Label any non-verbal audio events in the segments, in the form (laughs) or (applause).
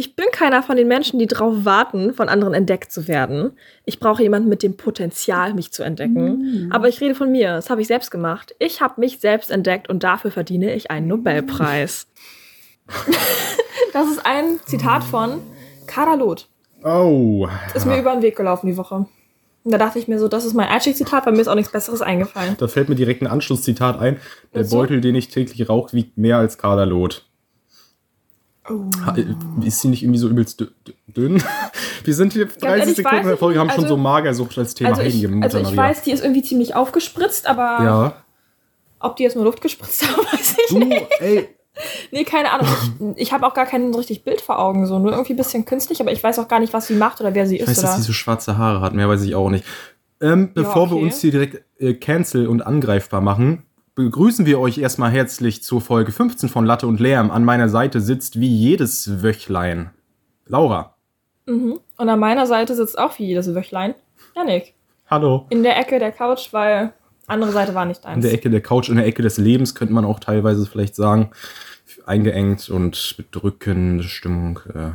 Ich bin keiner von den Menschen, die darauf warten, von anderen entdeckt zu werden. Ich brauche jemanden mit dem Potenzial, mich zu entdecken. Aber ich rede von mir. Das habe ich selbst gemacht. Ich habe mich selbst entdeckt und dafür verdiene ich einen Nobelpreis. (laughs) das ist ein Zitat von Kader Loth. Oh. Ist mir über den Weg gelaufen die Woche. Und da dachte ich mir so, das ist mein Einstiegszitat, weil mir ist auch nichts Besseres eingefallen. Da fällt mir direkt ein Anschlusszitat ein. Der. Beutel, den ich täglich rauche, wiegt mehr als Kaderlot. Oh. Ha- Ist sie nicht irgendwie so übelst dü- dü- dünn? (laughs) Wir sind hier 30 ehrlich, Sekunden in der Folge, haben nicht. schon Also- so Magersucht als Thema. Also ich, also ich Maria. weiß, die ist irgendwie ziemlich aufgespritzt, aber Ja. ob die jetzt nur Luft gespritzt (laughs) haben, weiß ich Du, nicht. ey, (laughs) Nee, keine Ahnung. Ich, ich habe auch gar kein so richtig Bild vor Augen, so nur irgendwie ein bisschen künstlich, aber ich weiß auch gar nicht, was sie macht oder wer sie ich ist. weiß, dass oder? sie so schwarze Haare hat. Mehr weiß ich auch nicht. Ähm, bevor wir okay. uns hier direkt äh, cancel und angreifbar machen, begrüßen wir euch erstmal herzlich zur Folge 15 von Latte und Lärm. An meiner Seite sitzt wie jedes Wöchlein Laura. mhm. Und an meiner Seite sitzt auch wie jedes Wöchlein Janik. Hallo. In der Ecke der Couch, weil andere Seite war nicht In eins. der Ecke der Couch, in der Ecke des Lebens, könnte man auch teilweise vielleicht sagen. Eingeengt und bedrückende Stimmung äh,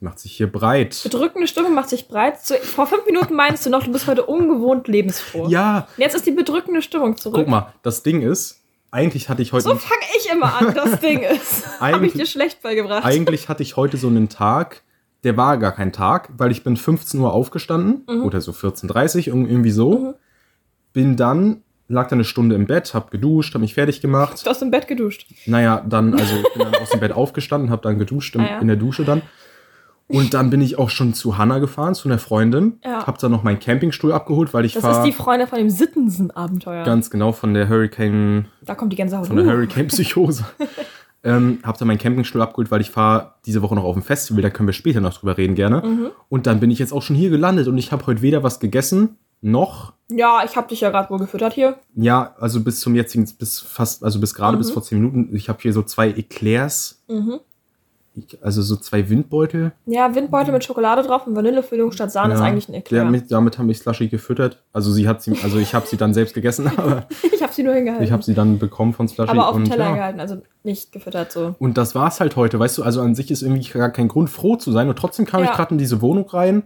macht sich hier breit. Bedrückende Stimme macht sich breit. Vor fünf Minuten meinst du noch, du bist heute ungewohnt lebensfroh. Ja, Und jetzt ist die bedrückende Stimmung zurück. guck mal, das Ding ist, eigentlich hatte ich heute. So fange ich immer an, das (laughs) Ding ist. Habe ich dir schlecht beigebracht. Eigentlich hatte ich heute so einen Tag, der war gar kein Tag, weil ich bin 15 Uhr aufgestanden Mhm. oder so 14.30 Uhr, irgendwie so. Bin dann, lag dann eine Stunde im Bett, hab geduscht, hab mich fertig gemacht. Du hast im Bett geduscht. Naja, dann, also ich bin dann aus dem Bett aufgestanden, hab dann geduscht im, Ah, ja. in der Dusche dann. Und dann bin ich auch schon zu Hanna gefahren, zu einer Freundin. Ja. Hab dann noch meinen Campingstuhl abgeholt, weil ich Das fahr ist die Freundin von dem Sittensen-Abenteuer. ganz genau von der Hurricane Da kommt die Gänsehaut. von der Uh. Hurricane-Psychose. (laughs) ähm, hab dann meinen Campingstuhl abgeholt, weil ich fahre diese Woche noch auf dem Festival, da können wir später noch drüber reden gerne. Mhm. Und dann bin ich jetzt auch schon hier gelandet und ich habe heute weder was gegessen, noch, Ja, ich habe dich ja gerade wohl gefüttert hier. ja, also bis zum jetzigen, bis fast, also bis gerade Mhm. bis vor zehn Minuten, ich habe hier so zwei Eclairs, Mhm. Ich- also so zwei Windbeutel. Ja, Windbeutel mit Schokolade drauf und Vanillefüllung statt Sahne ist Ja, eigentlich ein Eclair. Damit, damit haben mich Slushy gefüttert. Also sie hat sie, also ich habe sie dann selbst gegessen, (laughs) aber Ich habe sie nur hingehalten. ich habe sie dann bekommen von Slushy. aber auf dem und, Teller ja. gehalten, also nicht gefüttert so. Und das war's halt heute, weißt du, also an sich ist irgendwie gar kein Grund, froh zu sein. Und trotzdem kam Ja. ich gerade in diese Wohnung rein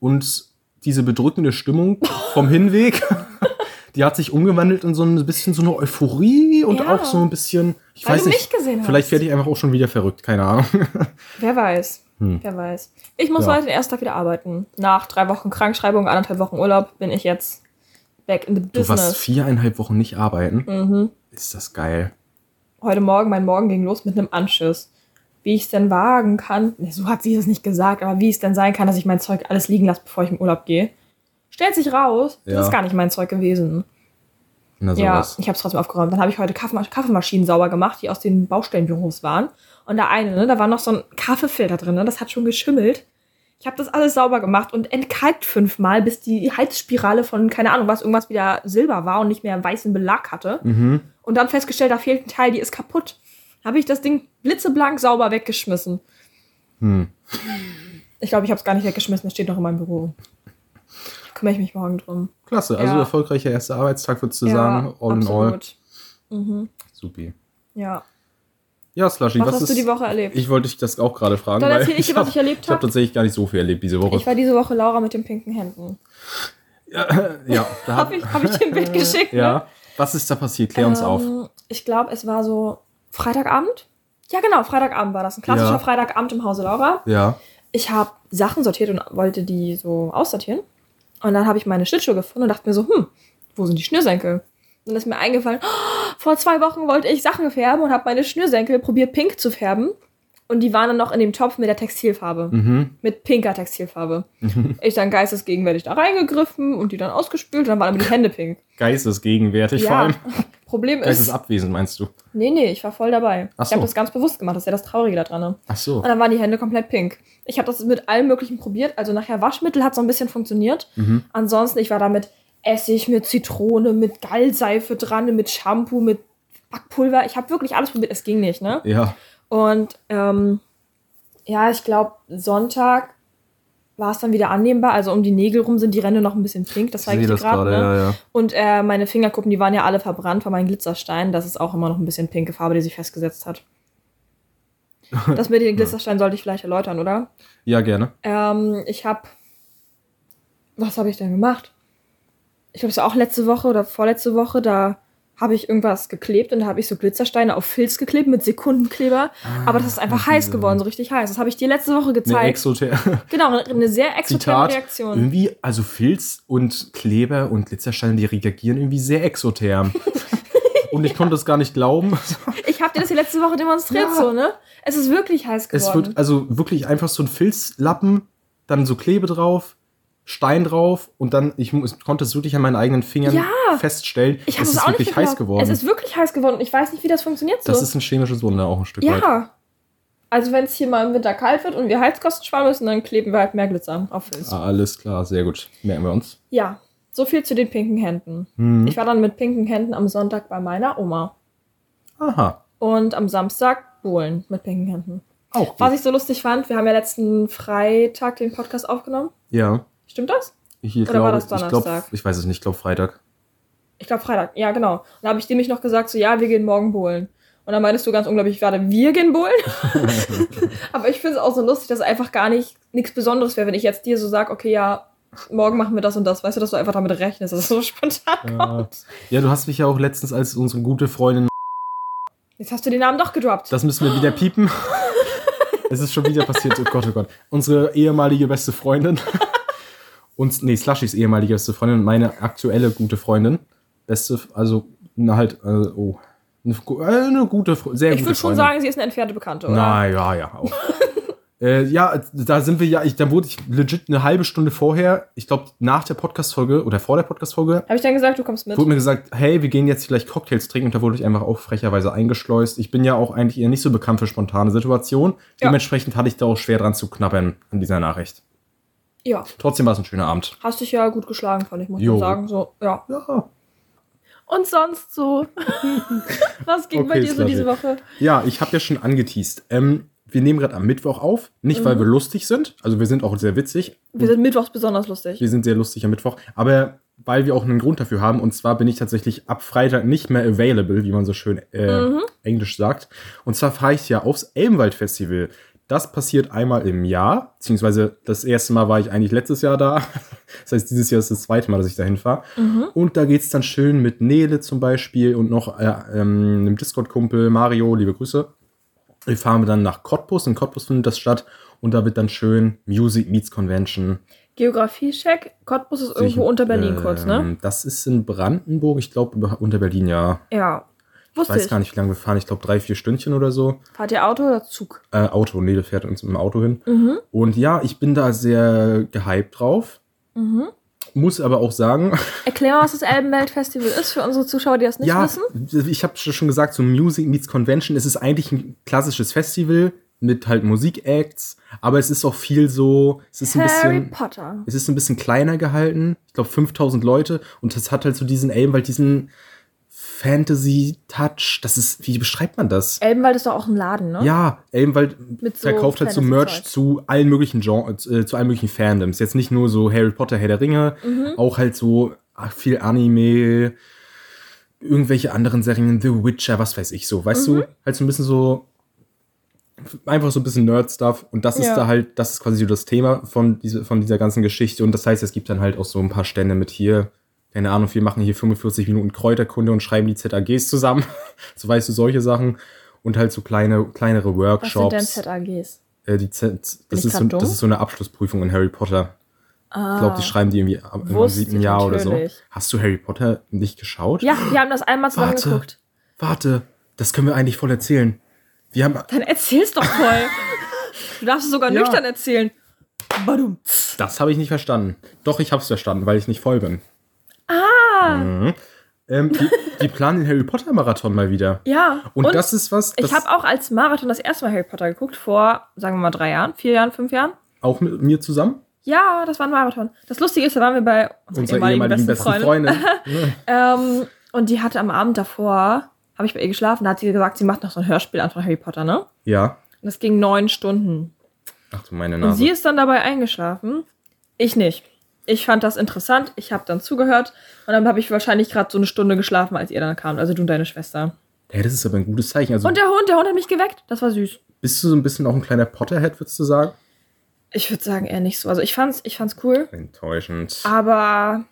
und diese bedrückende Stimmung vom Hinweg, (laughs) die hat sich umgewandelt in so ein bisschen so eine Euphorie und Ja. auch so ein bisschen, ich Weil weiß du nicht, mich gesehen hast. vielleicht werde ich einfach auch schon wieder verrückt, keine Ahnung. (laughs) Wer weiß. Hm. Wer weiß. Ich muss Ja. heute den ersten Tag wieder arbeiten. Nach drei Wochen Krankschreibung, anderthalb Wochen Urlaub bin ich jetzt back in the Du warst business. viereinhalb Wochen nicht arbeiten. Mhm. Ist das geil. Heute Morgen, mein Morgen ging los mit einem Anschiss. Wie ich es denn wagen kann, so hat sie es nicht gesagt, aber wie es denn sein kann, dass ich mein Zeug alles liegen lasse, bevor ich in Urlaub gehe. Stellt sich raus, das Ja. ist gar nicht mein Zeug gewesen. Na Ja, sowas. ich habe es trotzdem aufgeräumt. Dann habe ich heute Kaffeema- Kaffeemaschinen sauber gemacht, die aus den Baustellenbüros waren. Und da eine, ne, da war noch so ein Kaffeefilter drin, ne, das hat schon geschimmelt. Ich habe das alles sauber gemacht und entkalkt fünfmal, bis die Heizspirale von, keine Ahnung was, irgendwas wieder silber war und nicht mehr weißen Belag hatte. Mhm. Und dann festgestellt, da fehlt ein Teil, die ist kaputt. Habe ich das Ding blitzeblank sauber weggeschmissen. Hm. Ich glaube, ich habe es gar nicht weggeschmissen, es steht noch in meinem Büro. Kümmere ich mich morgen drum. Klasse, also Ja. erfolgreicher erster Arbeitstag, würdest du sagen, all in all. absolut. Mhm. Supi. Ja. Ja, Slushy, Was, was, hast ist... du die Woche erlebt? Ich wollte dich das auch gerade fragen, Dann weil erzähl ich dir, was ich erlebt Ich habe hab. tatsächlich gar nicht so viel erlebt diese Woche. Ich war diese Woche Laura mit den pinken Händen. ja, (laughs) da Hab ich, hab ich dir ein Bild (laughs) geschickt, ne? Ja. Was ist da passiert? Klär uns auf. Ähm, Ich glaube, es war so Freitagabend. Ja, genau, Freitagabend war das. Ein klassischer Ja. Freitagabend im Hause Laura. Ja. Ich habe Sachen sortiert und wollte die so aussortieren. Und dann habe ich meine Schlittschuhe gefunden und dachte mir so, hm, wo sind die Schnürsenkel? Und dann ist mir eingefallen, oh, vor zwei Wochen wollte ich Sachen färben und habe meine Schnürsenkel probiert pink zu färben. Und die waren dann noch in dem Topf mit der Textilfarbe. Mhm. Mit pinker Textilfarbe. Ich dann geistesgegenwärtig da reingegriffen und die dann ausgespült und dann waren aber die Hände pink. Geistesgegenwärtig vor Ja, allem. (laughs) Problem ist, Geistesabwesend meinst du? nee, nee, ich war voll dabei. Ach Ich habe so. das ganz bewusst gemacht, das ist ja das Traurige daran. Ne? Ach so. Und dann waren die Hände komplett pink. Ich habe das mit allem Möglichen probiert. Also nachher Waschmittel hat so ein bisschen funktioniert. Mhm. Ansonsten, ich war da mit Essig, mit Zitrone, mit Gallseife dran, mit Shampoo, mit Backpulver. Ich habe wirklich alles probiert. Es ging nicht, ne? Ja. Und ähm, ja, ich glaube, Sonntag war es dann wieder annehmbar. Also um die Nägel rum sind die Ränder noch ein bisschen pink. Das zeige ich dir gerade, Ne? ja, ja. Und äh, meine Fingerkuppen, die waren ja alle verbrannt von meinen Glitzersteinen. Das ist auch immer noch ein bisschen pinke Farbe, die sich festgesetzt hat. (laughs) Das mit den Glitzersteinen sollte ich vielleicht erläutern, oder? Ja, gerne. Ähm, ich habe. Was habe ich denn gemacht? Ich glaube, es war auch letzte Woche oder vorletzte Woche, da habe ich irgendwas geklebt und da habe ich so Glitzersteine auf Filz geklebt mit Sekundenkleber. aber das ist einfach heiß geworden, so richtig heiß. Das habe ich dir letzte Woche Eine gezeigt. Exoter (laughs) genau, eine, eine sehr exotherme Zitat. Reaktion. Irgendwie, also Filz und Kleber und Glitzersteine, die reagieren irgendwie sehr exotherm. (laughs) Und ich konnte das gar nicht glauben. (laughs) Ich habe dir das die letzte Woche demonstriert, Ja. so, ne? Es ist wirklich heiß Es geworden. wird also wirklich einfach so ein Filzlappen, dann so Klebe drauf, Stein drauf und dann, ich mu- konnte es wirklich an meinen eigenen Fingern Ja. feststellen. ich es ist auch wirklich heiß geworden. Es ist wirklich heiß geworden und ich weiß nicht, wie das funktioniert so. das ist ein chemisches Wunder auch ein Stück weit. ja. Also wenn es hier mal im Winter kalt wird und wir Heizkosten sparen müssen, dann kleben wir halt mehr Glitzer auf Filz. Ah, alles klar, sehr gut. Merken wir uns. Ja, so viel zu den pinken Händen. Hm. Ich war dann mit pinken Händen am Sonntag bei meiner Oma. Aha. Und am Samstag Bohlen mit pinken Händen. Auch gut. Was ich so lustig fand, wir haben ja letzten Freitag den Podcast aufgenommen. ja. Stimmt das? Ich Oder glaube, war das ich glaube, Donnerstag? ich weiß es nicht, ich glaube Freitag. Ich glaube Freitag. Ja, genau. Und da habe ich dir mich noch gesagt, so ja, wir gehen morgen bohlen. Und dann meintest du ganz unglaublich gerade, wir gehen bohlen. (laughs) (laughs) Aber ich finde es auch so lustig, dass einfach gar nicht nichts Besonderes wäre, wenn ich jetzt dir so sage, okay, ja, morgen machen wir das und das. Weißt du, dass du einfach damit rechnest, dass es so (laughs) spontan kommt. Ja, du hast mich ja auch letztens als unsere gute Freundin. Jetzt hast du den Namen doch gedroppt. Das müssen wir wieder (gasps) piepen. es ist schon wieder passiert. Oh Gott, oh Gott. Unsere ehemalige beste Freundin. Und, nee, Slushys ehemalige beste Freundin und meine aktuelle gute Freundin. Beste, also, na halt, äh, oh. Eine, äh, eine gute, sehr ich gute würde schon Freundin. sagen, sie ist eine entfernte Bekannte, oder? Na ja, ja, auch. (laughs) äh, ja, da sind wir ja, ich, da wurde ich legit eine halbe Stunde vorher, ich glaube nach der Podcast-Folge oder vor der Podcast-Folge, Habe ich dann gesagt, du kommst mit? wurde mir gesagt, hey, wir gehen jetzt vielleicht Cocktails trinken und da wurde ich einfach auch frecherweise eingeschleust. Ich bin ja auch eigentlich eher nicht so bekannt für spontane Situationen. Ja. Dementsprechend hatte ich da auch schwer dran zu knabbern an dieser Nachricht. Ja. Trotzdem war es ein schöner Abend. Hast dich ja gut geschlagen, fand ich, muss man sagen. So, ja. Ja. Und sonst so. (laughs) Was ging bei Okay, dir so diese Woche? Ja, ich habe ja schon angeteased. Ähm, wir nehmen gerade am Mittwoch auf. Nicht, Mhm. weil wir lustig sind. Also wir sind auch sehr witzig. Wir sind mittwochs besonders lustig. Wir sind sehr lustig am Mittwoch. Aber weil wir auch einen Grund dafür haben. Und zwar bin ich tatsächlich ab Freitag nicht mehr available, wie man so schön äh, Mhm. Englisch sagt. Und zwar fahre ich ja aufs Elbenwald-Festival. Das passiert einmal im Jahr, beziehungsweise das erste Mal war ich eigentlich letztes Jahr da. (laughs) Das heißt, dieses Jahr ist das zweite Mal, dass ich dahin fahre. Mhm. Und da geht's dann schön mit Nele zum Beispiel und noch äh, ähm, einem Discord-Kumpel Mario, liebe Grüße. Wir fahren dann nach Cottbus, in Cottbus findet das statt. Und da wird dann schön Music Meets Convention. Geografie-Check. Cottbus ist irgendwo unter Berlin kurz, ne? Das ist in Brandenburg, ich glaube unter Berlin, ja. Ja. Ich Wusste weiß ich. gar nicht, wie lange wir fahren. Ich glaube drei, vier Stündchen oder so. Fahrt ihr Auto oder Zug? Äh, Auto, Nele fährt uns im Auto hin. Mhm. Und ja, ich bin da sehr gehypt drauf. Mhm. Muss aber auch sagen, (laughs) Erklär mal, was das Elbenwelt-Festival ist für unsere Zuschauer, die das nicht ja, wissen. ich habe schon gesagt, so Music Meets Convention. Es ist eigentlich ein klassisches Festival mit halt Musikacts, aber es ist auch viel so, es ist ein Harry bisschen, Potter. es ist ein bisschen kleiner gehalten. Ich glaube 5000 Leute und das hat halt so diesen Elbenwald, diesen Fantasy-Touch. Das ist, wie beschreibt man das? Elbenwald ist doch auch ein Laden, ne? Ja, Elbenwald Mit so verkauft halt so Merch zu allen möglichen Genres, äh, zu allen möglichen Fandoms. Jetzt nicht nur so Harry Potter, Herr der Ringe, Mhm. auch halt so ach, viel Anime, irgendwelche anderen Serien, The Witcher, was weiß ich so. Weißt Mhm. du, halt so ein bisschen so einfach so ein bisschen Nerd-Stuff und das ist Ja. da halt, das ist quasi so das Thema von, diese, von dieser ganzen Geschichte und das heißt, es gibt dann halt auch so ein paar Stände mit hier, keine Ahnung, wir machen hier 45 Minuten Kräuterkunde und schreiben die ZAGs zusammen, (laughs) so weißt du, solche Sachen und halt so kleine, kleinere Was Workshops. sind denn ZAGs? Äh, die Z, das, ist so, das ist so eine Abschlussprüfung in Harry Potter. Ah. Ich glaube, die schreiben die irgendwie ab- im siebten Jahr oder so. Hast du Harry Potter nicht geschaut? Ja, wir haben das einmal zusammen Warte. geguckt. Warte, das können wir eigentlich voll erzählen. Wir haben, Dann erzähl's doch voll. (laughs) du darfst es sogar Ja. nüchtern erzählen. Badum. das habe ich nicht verstanden. Doch, ich habe es verstanden, weil ich nicht voll bin. Ah, Mhm. Ähm, die, die planen den Harry Potter Marathon mal wieder. ja. Und, das ist was, das ich habe auch als Marathon das erste Mal Harry Potter geguckt, vor, sagen wir mal, drei Jahren, vier Jahren, fünf Jahren. auch mit mir zusammen. Ja, das war ein Marathon. Das Lustige ist, da waren wir bei unserer Unsere ehemaligen, ehemaligen besten, besten Freundin. (laughs) Ähm, und die hatte am Abend davor, habe ich bei ihr geschlafen, da hat sie gesagt, sie macht noch so ein Hörspiel an von Harry Potter, ne? ja. Und das ging neun Stunden. Ach du meine Und Nase. sie ist dann dabei eingeschlafen. Ich nicht. Ich fand das interessant. Ich habe dann zugehört. Und dann habe ich wahrscheinlich gerade so eine Stunde geschlafen, als ihr dann kam. Also du und deine Schwester. Ja, das ist aber ein gutes Zeichen. Also Und der Hund, der Hund hat mich geweckt. Das war süß. Bist du so ein bisschen auch ein kleiner Potterhead, würdest du sagen? Ich würde sagen eher nicht so. Also ich fand's, ich fand's cool, Enttäuschend. aber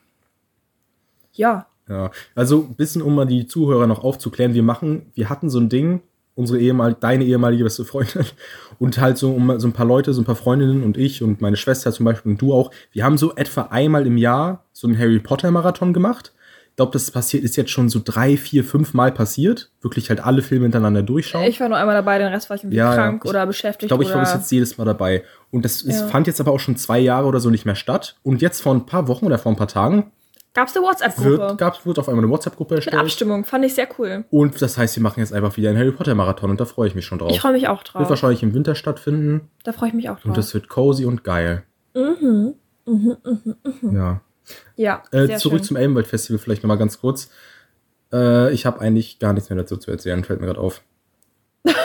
ja. Ja, also ein bisschen, um mal die Zuhörer noch aufzuklären, wir machen, wir hatten so ein Ding, unsere ehemal, deine ehemalige beste Freundin (laughs) und halt so um so ein paar Leute, so ein paar Freundinnen und ich und meine Schwester zum Beispiel und du auch, wir haben so etwa einmal im Jahr so einen Harry Potter Marathon gemacht. Ich glaube, das passiert ist jetzt schon so drei, vier, fünf Mal passiert. Wirklich halt alle Filme hintereinander durchschauen. Ich war nur einmal dabei, den Rest war ich irgendwie Ja, ja. krank Ich- oder beschäftigt. Ich glaube, ich war bis jetzt jedes Mal dabei. Und das es Ja. fand jetzt aber auch schon zwei Jahre oder so nicht mehr statt. Und jetzt vor ein paar Wochen oder vor ein paar Tagen Gab's eine wird, WhatsApp-Gruppe gab's, wird auf einmal eine WhatsApp-Gruppe mit erstellt. Abstimmung. Fand ich sehr cool. Und das heißt, wir machen jetzt einfach wieder einen Harry Potter Marathon und da freue ich mich schon drauf. Ich freue mich auch Wird drauf. wahrscheinlich im Winter stattfinden Da freue ich mich auch drauf. und das wird cozy und geil. mhm. Mhm, mhm, mhm. Ja. Ja, Äh, zurück schön. zum Elbenwald Festival vielleicht nochmal ganz kurz. Äh, ich habe eigentlich gar nichts mehr dazu zu erzählen, fällt mir gerade auf.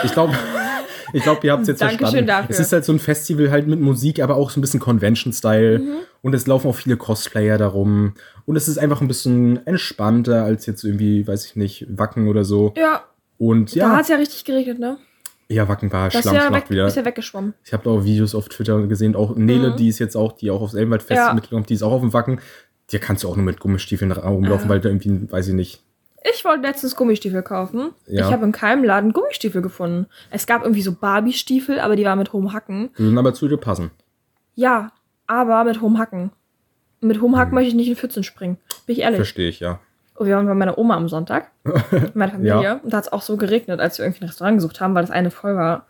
Ich glaube, (laughs) ich glaube, ihr habt es jetzt Dankeschön verstanden. dafür. Es ist halt so ein Festival halt mit Musik, aber auch so ein bisschen Convention-Style. Mhm. Und es laufen auch viele Cosplayer darum. Und es ist einfach ein bisschen entspannter als jetzt irgendwie, weiß ich nicht, Wacken oder so. Ja, Und da ja, hat's ja richtig geregnet, ne? ja, Wacken war ja, Schlammschlacht weg, wieder. ist ja weggeschwommen. Ich habe da auch Videos auf Twitter gesehen, auch Nele, Mhm. die ist jetzt auch, die auch aufs Elbenwald-Fest Ja. mitgekommen, die ist auch auf dem Wacken. Die kannst du auch nur mit Gummistiefeln rumlaufen, Ja. weil da irgendwie, weiß ich nicht. Ich wollte letztens Gummistiefel kaufen. Ja. Ich habe in keinem Laden Gummistiefel gefunden. Es gab irgendwie so Barbie-Stiefel, aber die waren mit hohem Hacken. Die würden aber zu dir passen. Ja, aber mit hohem Hacken. Mit hohem Hacken möchte ich nicht in Pfützen springen. Bin ich ehrlich. Verstehe ich, ja. Und wir waren bei meiner Oma am Sonntag. (laughs) mit meiner Familie. Ja. Und da hat es auch so geregnet, als wir irgendwie ein Restaurant gesucht haben, weil das eine voll war.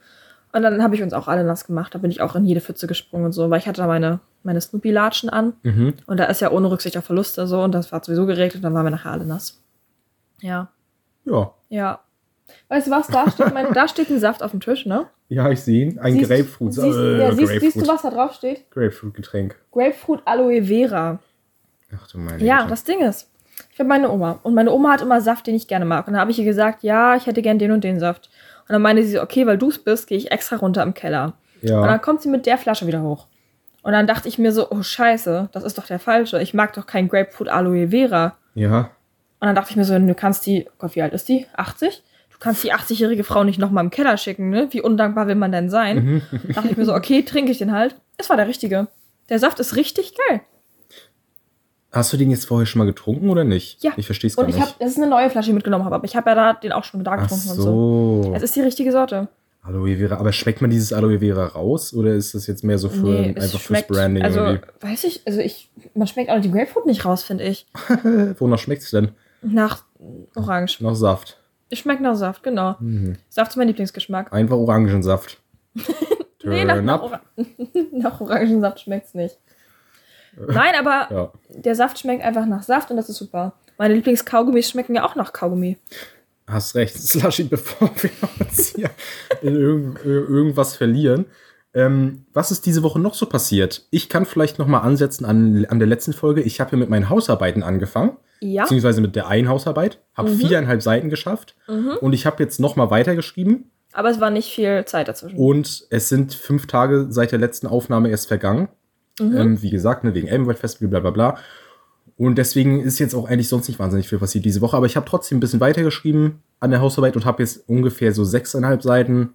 Und dann habe ich uns auch alle nass gemacht. Da bin ich auch in jede Pfütze gesprungen und so, weil ich hatte da meine, meine Snoopy-Latschen an. Mhm. Und da ist ja ohne Rücksicht auf Verluste so. Und das war sowieso geregnet. Und dann waren wir nachher alle nass. Ja. Ja. Ja. Weißt du was? Da steht, mein, da steht ein Saft auf dem Tisch, ne? Ja, ich sehe ihn. Ein Siehst- Grapefruit. Siehst, äh, ja, siehst, Grapefruit. siehst du, was da drauf steht? Grapefruit-Getränk. Grapefruit Aloe Vera. Ach du meine Ja, Güte. das Ding ist, ich habe meine Oma und meine Oma hat immer Saft, den ich gerne mag. Und dann habe ich ihr gesagt, ja, ich hätte gern den und den Saft. Und dann meinte sie, so, okay, weil du es bist, gehe ich extra runter im Keller. Und dann Ja. kommt sie mit der Flasche wieder hoch. Und dann dachte ich mir so, oh scheiße, das ist doch der falsche. Ich mag doch kein Grapefruit Aloe Vera. Ja. Und dann dachte ich mir so, du kannst die, oh Gott, wie alt ist die? 80? Du kannst die 80-jährige Frau nicht nochmal im Keller schicken, ne? Wie undankbar will man denn sein? (laughs) dachte ich mir so, okay, trinke ich den halt. Es war der richtige. Der Saft ist richtig geil. Hast du den jetzt vorher schon mal getrunken oder nicht? Ja. Ich verstehe es gar Und ich nicht. habe, das ist eine neue Flasche, die ich mitgenommen habe, aber ich habe ja da den auch schon da Ach getrunken und so. so. Es ist die richtige Sorte. Aloe Vera. Aber schmeckt man dieses Aloe Vera raus oder ist das jetzt mehr so für Nee, einfach schmeckt, fürs Branding also, irgendwie? weiß ich, also ich, man schmeckt auch die Grapefruit nicht raus, finde ich. (laughs) Wonach schmeckt es denn? Nach Orange. Nach Saft. Es schmeckt nach Saft, genau. Mhm. Saft ist mein Lieblingsgeschmack. Einfach Orangensaft. (laughs) Nee, nach, nach. Ora (laughs) nach Orangensaft schmeckt's nicht. Nein, aber (laughs) Ja. der Saft schmeckt einfach nach Saft und das ist super. Meine Lieblingskaugummis schmecken ja auch nach Kaugummi. Hast recht, Slushy, bevor wir uns hier in irgend, irgendwas verlieren. Ähm, was ist diese Woche noch so passiert? Ich kann vielleicht noch mal ansetzen an, an der letzten Folge. Ich habe ja mit meinen Hausarbeiten angefangen, Ja. beziehungsweise mit der einen Hausarbeit, habe Mhm. viereinhalb Seiten geschafft Mhm. und ich habe jetzt noch mal weitergeschrieben Aber es war nicht viel Zeit dazwischen. und es sind fünf Tage seit der letzten Aufnahme erst vergangen. Mhm. Ähm, wie gesagt, ne, wegen Elbenwald Festival, bla bla bla. Und deswegen ist jetzt auch eigentlich sonst nicht wahnsinnig viel passiert diese Woche. Aber ich habe trotzdem ein bisschen weitergeschrieben an der Hausarbeit und habe jetzt ungefähr so sechseinhalb Seiten.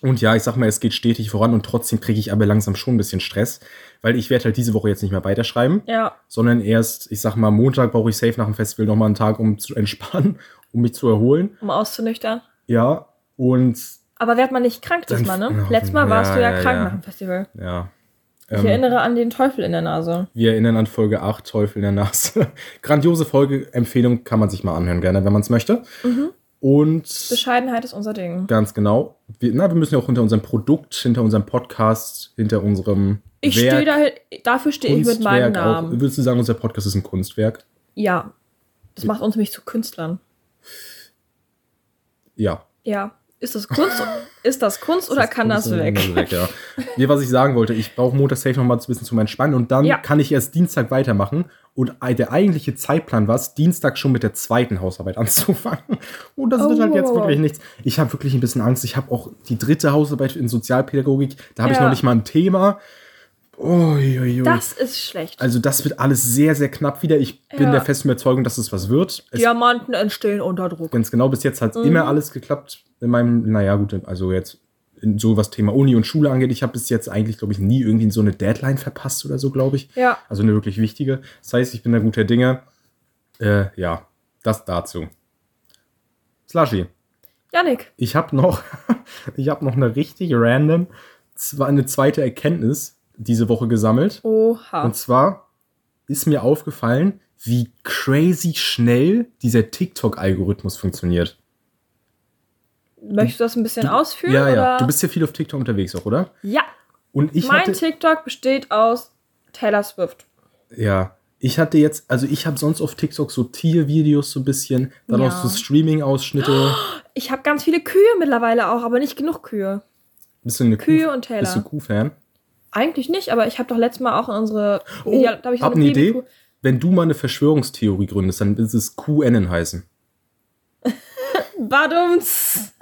Und ja, ich sag mal, es geht stetig voran und trotzdem kriege ich aber langsam schon ein bisschen Stress, weil ich werde halt diese Woche jetzt nicht mehr weiterschreiben, ja. sondern erst, ich sag mal, Montag brauche ich safe nach dem Festival nochmal einen Tag, um zu (laughs) entspannen, um mich zu erholen. Um auszunüchtern. Ja, und Aber werd man nicht krank Dann- diesmal, ne? Ja, Letztes Mal warst ja, du ja, krank nach dem Festival. ja. Ich Ähm, erinnere an den Teufel in der Nase. Wir erinnern an Folge 8, Teufel in der Nase. (laughs) Grandiose Folge, Empfehlung kann man sich mal anhören, gerne, wenn man es möchte. Mhm. Und Bescheidenheit ist unser Ding. ganz genau, wir, na, wir müssen ja auch hinter unserem Produkt, hinter unserem Podcast, hinter unserem Ich stehe da, dafür stehe ich mit meinem Kunstwerk auch. Namen. Würdest du sagen, unser Podcast ist ein Kunstwerk? Ja. Das macht uns nämlich zu Künstlern. Ja. Ja. Ist das Kunst? ist das Kunst oder Das kann das Kunst- weg? das weg ja. nee, was ich sagen wollte, ich brauche Montag safe noch mal ein bisschen zum Entspannen und dann Ja. kann ich erst Dienstag weitermachen. Und der eigentliche Zeitplan war es, Dienstag schon mit der zweiten Hausarbeit anzufangen. Und das Oh, wird halt jetzt wow. wirklich nichts. Ich habe wirklich ein bisschen Angst. Ich habe auch die dritte Hausarbeit in Sozialpädagogik. Da habe ich Ja. noch nicht mal ein Thema. Uiuiui. Das ist schlecht. also das wird alles sehr, sehr knapp wieder. Ich bin Ja. der festen Überzeugung, dass es was wird. Es, Diamanten entstehen unter Druck. ganz genau, bis jetzt hat Mhm. immer alles geklappt. In meinem, naja, gut, also jetzt in so was Thema Uni und Schule angeht. Ich habe bis jetzt eigentlich, glaube ich, nie irgendwie so eine Deadline verpasst oder so, glaube ich. Ja. Also eine wirklich wichtige. Das heißt, ich bin da guter Dinge. Äh, ja, das dazu. Slushy. Janik. Ich habe noch, (laughs) ich habe noch eine richtig random, zwar eine zweite Erkenntnis diese Woche gesammelt. Oha. Und zwar ist mir aufgefallen, wie crazy schnell dieser TikTok-Algorithmus funktioniert. Möchtest du das ein bisschen ausführen? ja, ja. Oder? Du bist ja viel auf TikTok unterwegs auch, oder? ja. Und ich mein hatte, TikTok besteht aus Taylor Swift. ja, ich hatte jetzt, also ich habe sonst auf TikTok so Tiervideos so ein bisschen, dann Ja. auch so Streaming-Ausschnitte. Ich habe ganz viele Kühe mittlerweile auch, aber nicht genug Kühe. Bist du eine Kühe Kuh, und Taylor. Bist du Kuh-Fan? Eigentlich nicht, aber ich habe doch letztes Mal auch in unsere. Oh, Ideal- da hab ich hab eine Idee. Babykuh- Wenn du mal eine Verschwörungstheorie gründest, dann wird es QAnon heißen. (laughs) Badums.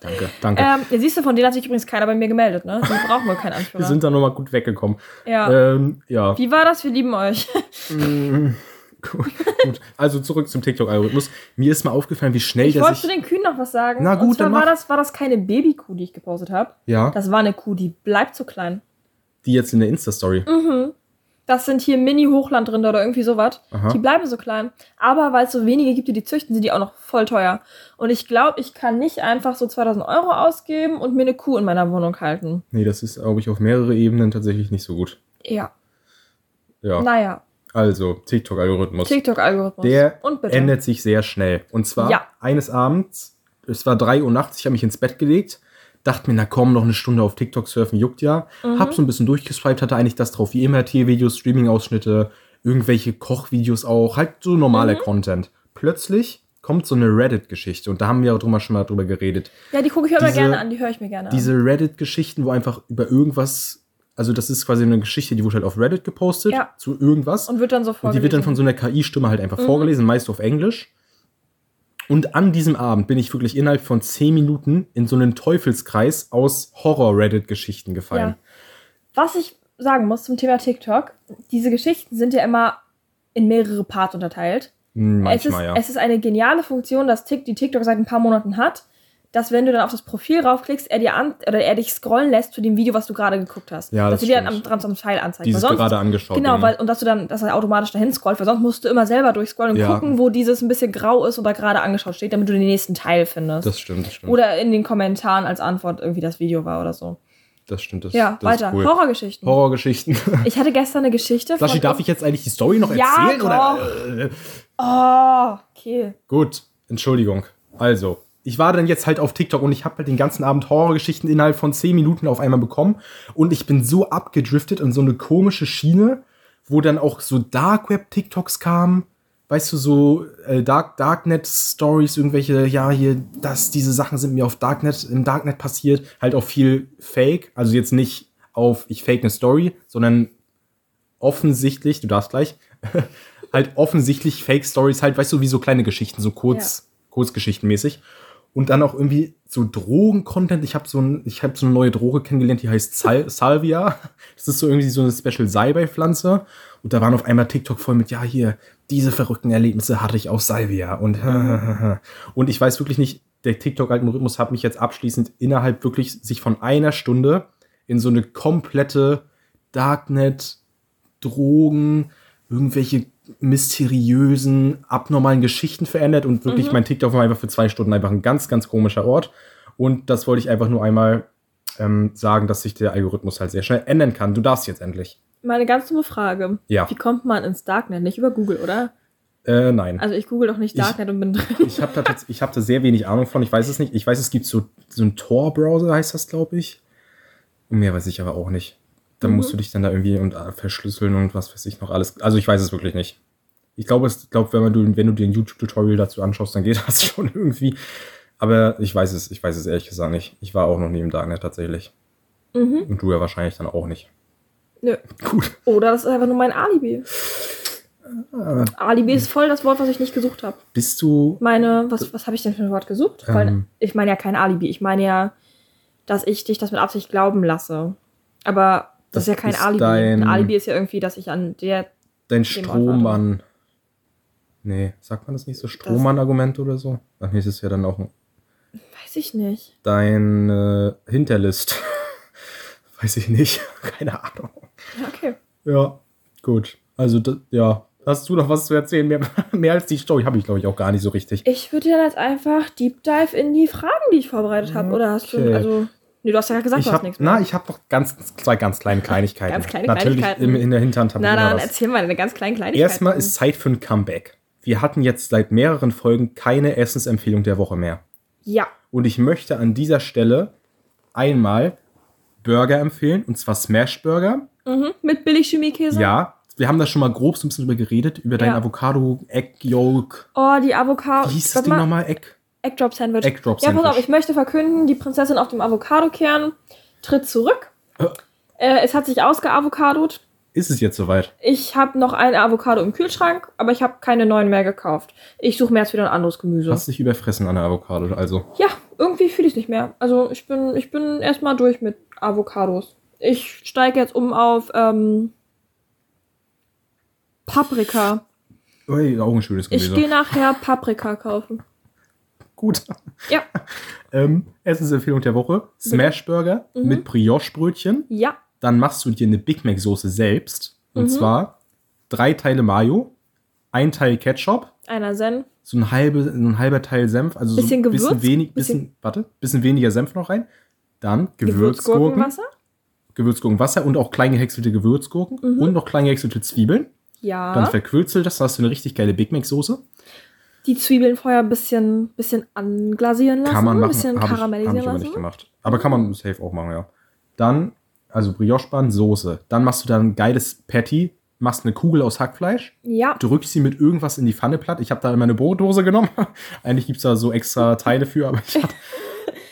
Danke, danke. Ähm, siehst du, von denen hat sich übrigens keiner bei mir gemeldet, ne? Die brauchen wohl keinen (laughs) Anführer. Wir sind da nochmal gut weggekommen. ja. Ähm, ja. Wie war das? Wir lieben euch. Mm, (laughs) gut, gut. Also zurück zum TikTok-Algorithmus. Mir ist mal aufgefallen, wie schnell Ich der wollte sich. zu den Kühen noch was sagen. Na gut, Und zwar dann war mach. das, war das keine Babykuh, die ich gepostet habe. Ja, Das war eine Kuh, die bleibt so klein. die jetzt in der Insta-Story. Mhm. Das sind hier Mini-Hochlandrinder oder irgendwie sowas. Aha. Die bleiben so klein. Aber weil es so wenige gibt, die die züchten, sind die auch noch voll teuer. Und ich glaube, ich kann nicht einfach so 2000 Euro ausgeben und mir eine Kuh in meiner Wohnung halten. Nee, das ist, glaube ich, auf mehrere Ebenen tatsächlich nicht so gut. Ja. Ja. Naja, Also, TikTok-Algorithmus. TikTok-Algorithmus. Der ändert sich sehr schnell. Und zwar Ja. eines Abends, es war 3 Uhr nachts, ich habe mich ins Bett gelegt, dachte mir, na komm, noch eine Stunde auf TikTok surfen, juckt ja. Mhm. Hab so ein bisschen durchgeswiped, hatte eigentlich das drauf, wie immer, Tiervideos, Streaming-Ausschnitte, irgendwelche Kochvideos auch, halt so normaler Mhm. Content. Plötzlich kommt so eine Reddit-Geschichte und da haben wir auch drüber schon mal drüber geredet. Ja, die gucke ich mir immer gerne an, die höre ich mir gerne Diese Reddit-Geschichten, wo einfach über irgendwas, also das ist quasi eine Geschichte, die wurde halt auf Reddit gepostet, Ja. zu irgendwas. an. Und wird dann so Und vorgelesen. die wird dann von so einer KI-Stimme halt einfach Mhm. vorgelesen, meist auf Englisch. Und an diesem Abend bin ich wirklich innerhalb von 10 Minuten in so einen Teufelskreis aus Horror-Reddit-Geschichten gefallen. Ja. Was ich sagen muss zum Thema TikTok, diese Geschichten sind ja immer in mehrere Parts unterteilt. Hm, es, ist, Manchmal, ja. es ist eine geniale Funktion, dass die TikTok seit ein paar Monaten hat, dass wenn du dann auf das Profil raufklickst, er dir an oder er dich scrollen lässt zu dem Video, was du gerade geguckt hast. Ja, dass das du dir dann am, dran am Pfeil anzeigt. Dieses sonst, gerade angeschaut. Genau, weil, und dass du dann, dass er automatisch dahin scrollt, weil sonst musst du immer selber durchscrollen und Ja. gucken, wo dieses ein bisschen grau ist oder gerade angeschaut steht, damit du den nächsten Teil findest. Das stimmt, das stimmt. oder in den Kommentaren als Antwort irgendwie das Video war oder so. das stimmt. Das, Ja, das weiter. Cool. Horrorgeschichten. Horrorgeschichten. (laughs) Ich hatte gestern eine Geschichte Flaschi, darf ich jetzt eigentlich die Story noch Ja, erzählen? Oder? Äh, Oh, okay. Gut, Entschuldigung. Also, ich war dann jetzt halt auf TikTok und ich habe halt den ganzen Abend Horrorgeschichten innerhalb von 10 Minuten auf einmal bekommen. Und ich bin so abgedriftet in so eine komische Schiene, wo dann auch so Dark Web TikToks kamen. Weißt du, so äh, Dark, Darknet Stories, irgendwelche, ja, hier, das, diese Sachen sind mir auf Darknet, im Darknet passiert. Halt auch viel Fake. Also jetzt nicht auf, ich fake eine Story, sondern offensichtlich, du darfst gleich, (laughs) halt offensichtlich Fake Stories, halt, weißt du, wie so kleine Geschichten, so kurz, kurzgeschichtenmäßig. Und dann auch irgendwie so Drogen-Content. Ich habe so, ein, ich hab so eine neue Droge kennengelernt, die heißt Sal (laughs) Salvia. Das ist so irgendwie so eine Special Salbei-Pflanze. Und da waren auf einmal TikTok voll mit, ja, hier, diese verrückten Erlebnisse hatte ich auf Salvia. Und, (laughs) und ich weiß wirklich nicht, der TikTok-Algorithmus hat mich jetzt abschließend innerhalb wirklich sich von einer Stunde in so eine komplette Darknet, Drogen, irgendwelche mysteriösen, abnormalen Geschichten verändert und wirklich mein TikTok war einfach für zwei Stunden einfach ein ganz, ganz komischer Ort. Und das wollte ich einfach nur einmal ähm, sagen, dass sich der Algorithmus halt sehr schnell ändern kann. Du darfst jetzt endlich. Meine ganz dumme Frage. Ja. Wie kommt man ins Darknet? Nicht über Google, oder? Äh, nein. Also ich google doch nicht Ich- Darknet und bin drin. (laughs) Ich habe da, ich hab da sehr wenig Ahnung von. Ich weiß es nicht. Ich weiß, es gibt so, so einen Tor-Browser, heißt das, glaube ich. Und mehr weiß ich aber auch nicht. Da Mhm. musst du dich dann da irgendwie und äh, verschlüsseln und was weiß ich noch alles. Also ich weiß es wirklich nicht. Ich glaube, es, glaub, wenn, du, wenn du dir ein YouTube-Tutorial dazu anschaust, dann geht (laughs) das schon irgendwie. Aber ich weiß es, ich weiß es ehrlich gesagt nicht. Ich war auch noch nie im Darknet tatsächlich. Mhm. Und du ja wahrscheinlich dann auch nicht. Nö. (laughs) Gut. Oder das ist einfach nur mein Alibi. Alibi ist voll das Wort, was ich nicht gesucht habe. Bist du. Meine, was, was habe ich denn für ein Wort gesucht? Weil Ähm. ich meine ja kein Alibi. Ich meine ja, dass ich dich das mit Absicht glauben lasse. Aber das, Das ist ja kein ist Alibi. dein- Ein Alibi ist ja irgendwie, dass ich an der. Dein Strohmann. Nee, sagt man das nicht so? Strohmann-Argument oder so? Ach nee, das ist ja dann auch ein. Weiß ich nicht. Dein äh, Hinterlist. (laughs) Weiß ich nicht. (laughs) Keine Ahnung. Ja, okay. Ja, gut. Also, das, ja. Hast du noch was zu erzählen? Mehr, (laughs) mehr als die Story habe ich, glaube ich, auch gar nicht so richtig. Ich würde dann jetzt einfach Deep Dive in die Fragen, die ich vorbereitet habe. Oder hast Okay. du, also, nee, du hast ja gesagt, Ich du hast hab, nichts mehr. na, ich habe noch ganz, zwei ganz kleine Kleinigkeiten. Ganz kleine Natürlich Kleinigkeiten. Im, in der Hinterhand habe ich Na dann, erzähl mal eine ganz kleine Kleinigkeit. Erstmal ist Zeit für ein Comeback. Wir hatten jetzt seit mehreren Folgen keine Essensempfehlung der Woche mehr. Ja. Und ich möchte an dieser Stelle einmal Burger empfehlen, und zwar Smash Burger. Mhm. Mit Billigchemiekäse? Ja, wir haben da schon mal grob so ein bisschen drüber geredet, über dein Ja. Avocado Egg Yolk. Oh, die Avocado. Wie hieß das Ding mal. nochmal? Egg? Egg Drop Sandwich. Egg Drop Ja, pass auf, ich möchte verkünden, die Prinzessin auf dem Avocado-Kern tritt zurück. Äh. Es hat sich ausgeavocadot. Ist es jetzt soweit? Ich habe noch eine Avocado im Kühlschrank, aber ich habe keine neuen mehr gekauft. Ich suche mir jetzt wieder ein anderes Gemüse. Hast dich überfressen an der Avocado, also. Ja, irgendwie fühle ich nicht mehr. Also ich bin, ich bin erstmal durch mit Avocados. Ich steige jetzt um auf ähm, Paprika. Ui, auch ein schönes Ich Gemüse. gehe nachher Paprika kaufen. Gut. Ja, (laughs) Ähm, Essensempfehlung der Woche: Smash Burger Mhm. mit Brioche-Brötchen. ja, Dann machst du dir eine Big Mac Soße selbst. Und Mhm. zwar drei Teile Mayo, ein Teil Ketchup, einer Senf. so ein, halbe, ein halber Teil Senf, also so Bisschen ein bisschen, wenig, bisschen- bisschen, warte, bisschen weniger Senf noch rein. Dann Gewürzgurken, Gewürzgurkenwasser. Gewürzgurken, Wasser und auch klein gehäckselte Gewürzgurken Mhm. und noch klein gehäckselte Zwiebeln. Ja. Dann verquürzel das, dann hast du eine richtig geile Big Mac Soße. Die Zwiebeln vorher ein bisschen, bisschen anglasieren lassen. Kann man Ein machen, bisschen habe ich, hab karamellisieren ich aber lassen. nicht gemacht. Aber kann man safe auch machen, ja. Dann, also Brioche-Bun, Soße. Dann machst du dann ein geiles Patty, machst eine Kugel aus Hackfleisch, Ja, drückst sie mit irgendwas in die Pfanne platt. Ich habe da immer eine Brotdose genommen. (laughs) Eigentlich gibt es da so extra Teile für, aber ich habe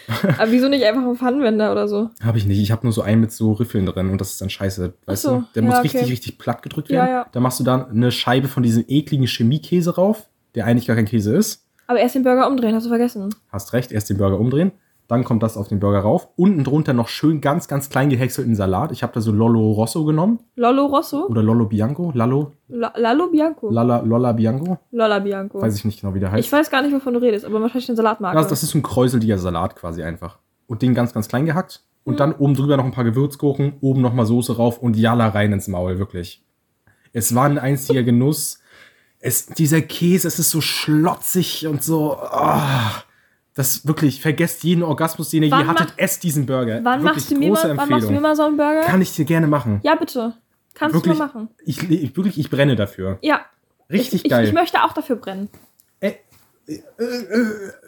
(laughs) aber wieso nicht einfach einen Pfannenwender oder so? hab ich nicht. Ich habe nur so einen mit so Riffeln drin und das ist dann scheiße. Weißt so, du? Der ja, muss okay. richtig, richtig platt gedrückt Ja, werden. ja. Dann machst du dann eine Scheibe von diesem ekligen Chemiekäse rauf, der eigentlich gar kein Käse ist. Aber erst den Burger umdrehen, hast du vergessen. Hast recht, erst den Burger umdrehen. Dann kommt das auf den Burger rauf. Unten drunter noch schön ganz, ganz klein gehäckselten Salat. Ich habe da so Lollo Rosso genommen. Lollo Rosso? Oder Lollo Bianco. Lallo. La- Lalo Bianco? Lala, Lolla Bianco. Lolla Bianco. Weiß ich nicht genau, wie der heißt. ich weiß gar nicht, wovon du redest, aber wahrscheinlich den Salatmarke. das, das ist ein kräuseliger Salat quasi einfach. Und den ganz, ganz klein gehackt. Und Mhm. dann oben drüber noch ein paar Gewürzgurken, oben noch mal Soße rauf und Jalla rein ins Maul, wirklich. Es war ein einziger Genuss. Es, dieser Käse, es ist so schlotzig und so. ah. das wirklich, vergesst jeden Orgasmus, den ihr Wann je hattet, esst diesen Burger. wann, wirklich machst du mir mal, wann machst du mir mal so einen Burger? Kann ich dir gerne machen. ja, bitte. Kannst wirklich, du mal machen. Ich, ich, wirklich, ich brenne dafür. Ja. Richtig ich, geil. Ich, ich möchte auch dafür brennen. Äh,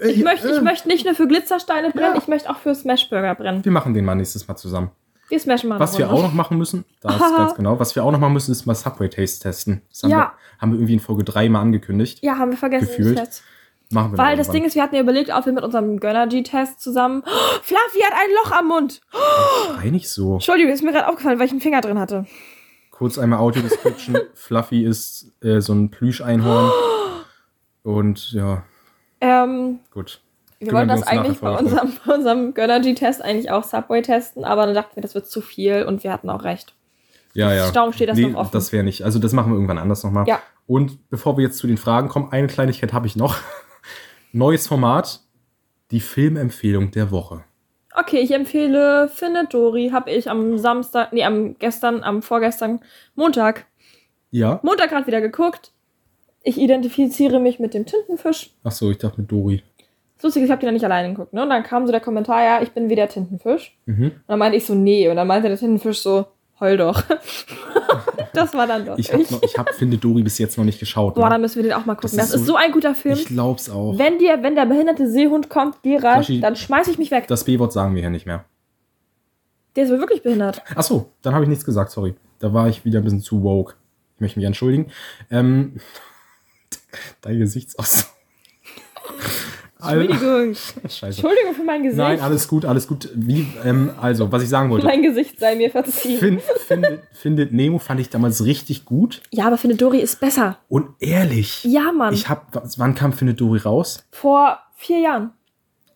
Ich möchte, ich möchte nicht nur für Glitzersteine brennen, Ja. ich möchte auch für Smashburger brennen. Wir machen den mal nächstes Mal zusammen. Wir smashen mal Was wir auch noch machen müssen, das ist (laughs) ganz genau, was wir auch noch machen müssen, ist mal Subway Taste testen. Das haben, Ja. wir, haben wir irgendwie in Folge 3 mal angekündigt. Ja, haben wir vergessen. Gefühlt. Jetzt. Machen wir Weil das Ding ist, wir hatten ja überlegt, ob wir mit unserem Gönnergy-Test zusammen. Oh, (gasps) Fluffy hat ein Loch am Mund. (gasps) Sei nicht so. Entschuldigung, ist mir gerade aufgefallen, weil ich einen Finger drin hatte. Kurz einmal Audio-Description. (laughs) Fluffy ist äh, so ein Plüscheinhorn. (gasps) Und ja, Ähm, gut. Wir wollten das eigentlich bei unserem, (laughs) bei unserem Gönnergy-Test eigentlich auch Subway testen, aber dann dachten wir, das wird zu viel und wir hatten auch recht. Ja, ja. Darum steht das nee, noch offen. Das wäre nicht. Also das machen wir irgendwann anders nochmal. Ja. Und bevor wir jetzt zu den Fragen kommen, eine Kleinigkeit habe ich noch. (laughs) Neues Format. Die Filmempfehlung der Woche. Okay, ich empfehle Findet Dory, habe ich am Samstag, nee, am gestern, am vorgestern, Montag, Ja. Montag gerade wieder geguckt. Ich identifiziere mich mit dem Tintenfisch. Ach so, ich dachte mit Dori. Das ist, ich habe die dann nicht alleine geguckt, ne? Und dann kam so der Kommentar, ja, ich bin wie der Tintenfisch. Mhm. Und dann meinte ich so, nee. Und dann meinte der Tintenfisch so, heul doch. (laughs) das war dann doch Ich habe ich hab Finde Dori bis jetzt noch nicht geschaut. Boah, Ne? dann müssen wir den auch mal gucken. Das ist ist, so- so ein guter Film. Ich glaub's auch. Wenn dir, wenn der behinderte Seehund kommt, geh rein, Flaschi- dann schmeiß ich mich weg. Das B-Wort sagen wir ja nicht mehr. Der ist wohl wirklich behindert. Ach so, dann habe ich nichts gesagt, sorry. Da war ich wieder ein bisschen zu woke. Ich möchte mich entschuldigen. Ähm, (laughs) dein Gesichtsausdruck. (laughs) Al- Entschuldigung. (laughs) Scheiße. Entschuldigung für mein Gesicht. Nein, alles gut, alles gut. Wie, ähm, also, was ich sagen wollte. mein Gesicht sei mir verziehen. Find, findet, findet Nemo fand ich damals richtig gut Ja, aber Findet Dory ist besser. und ehrlich. Ja, Mann. Ich hab, wann kam Findet Dory raus? Vor vier Jahren.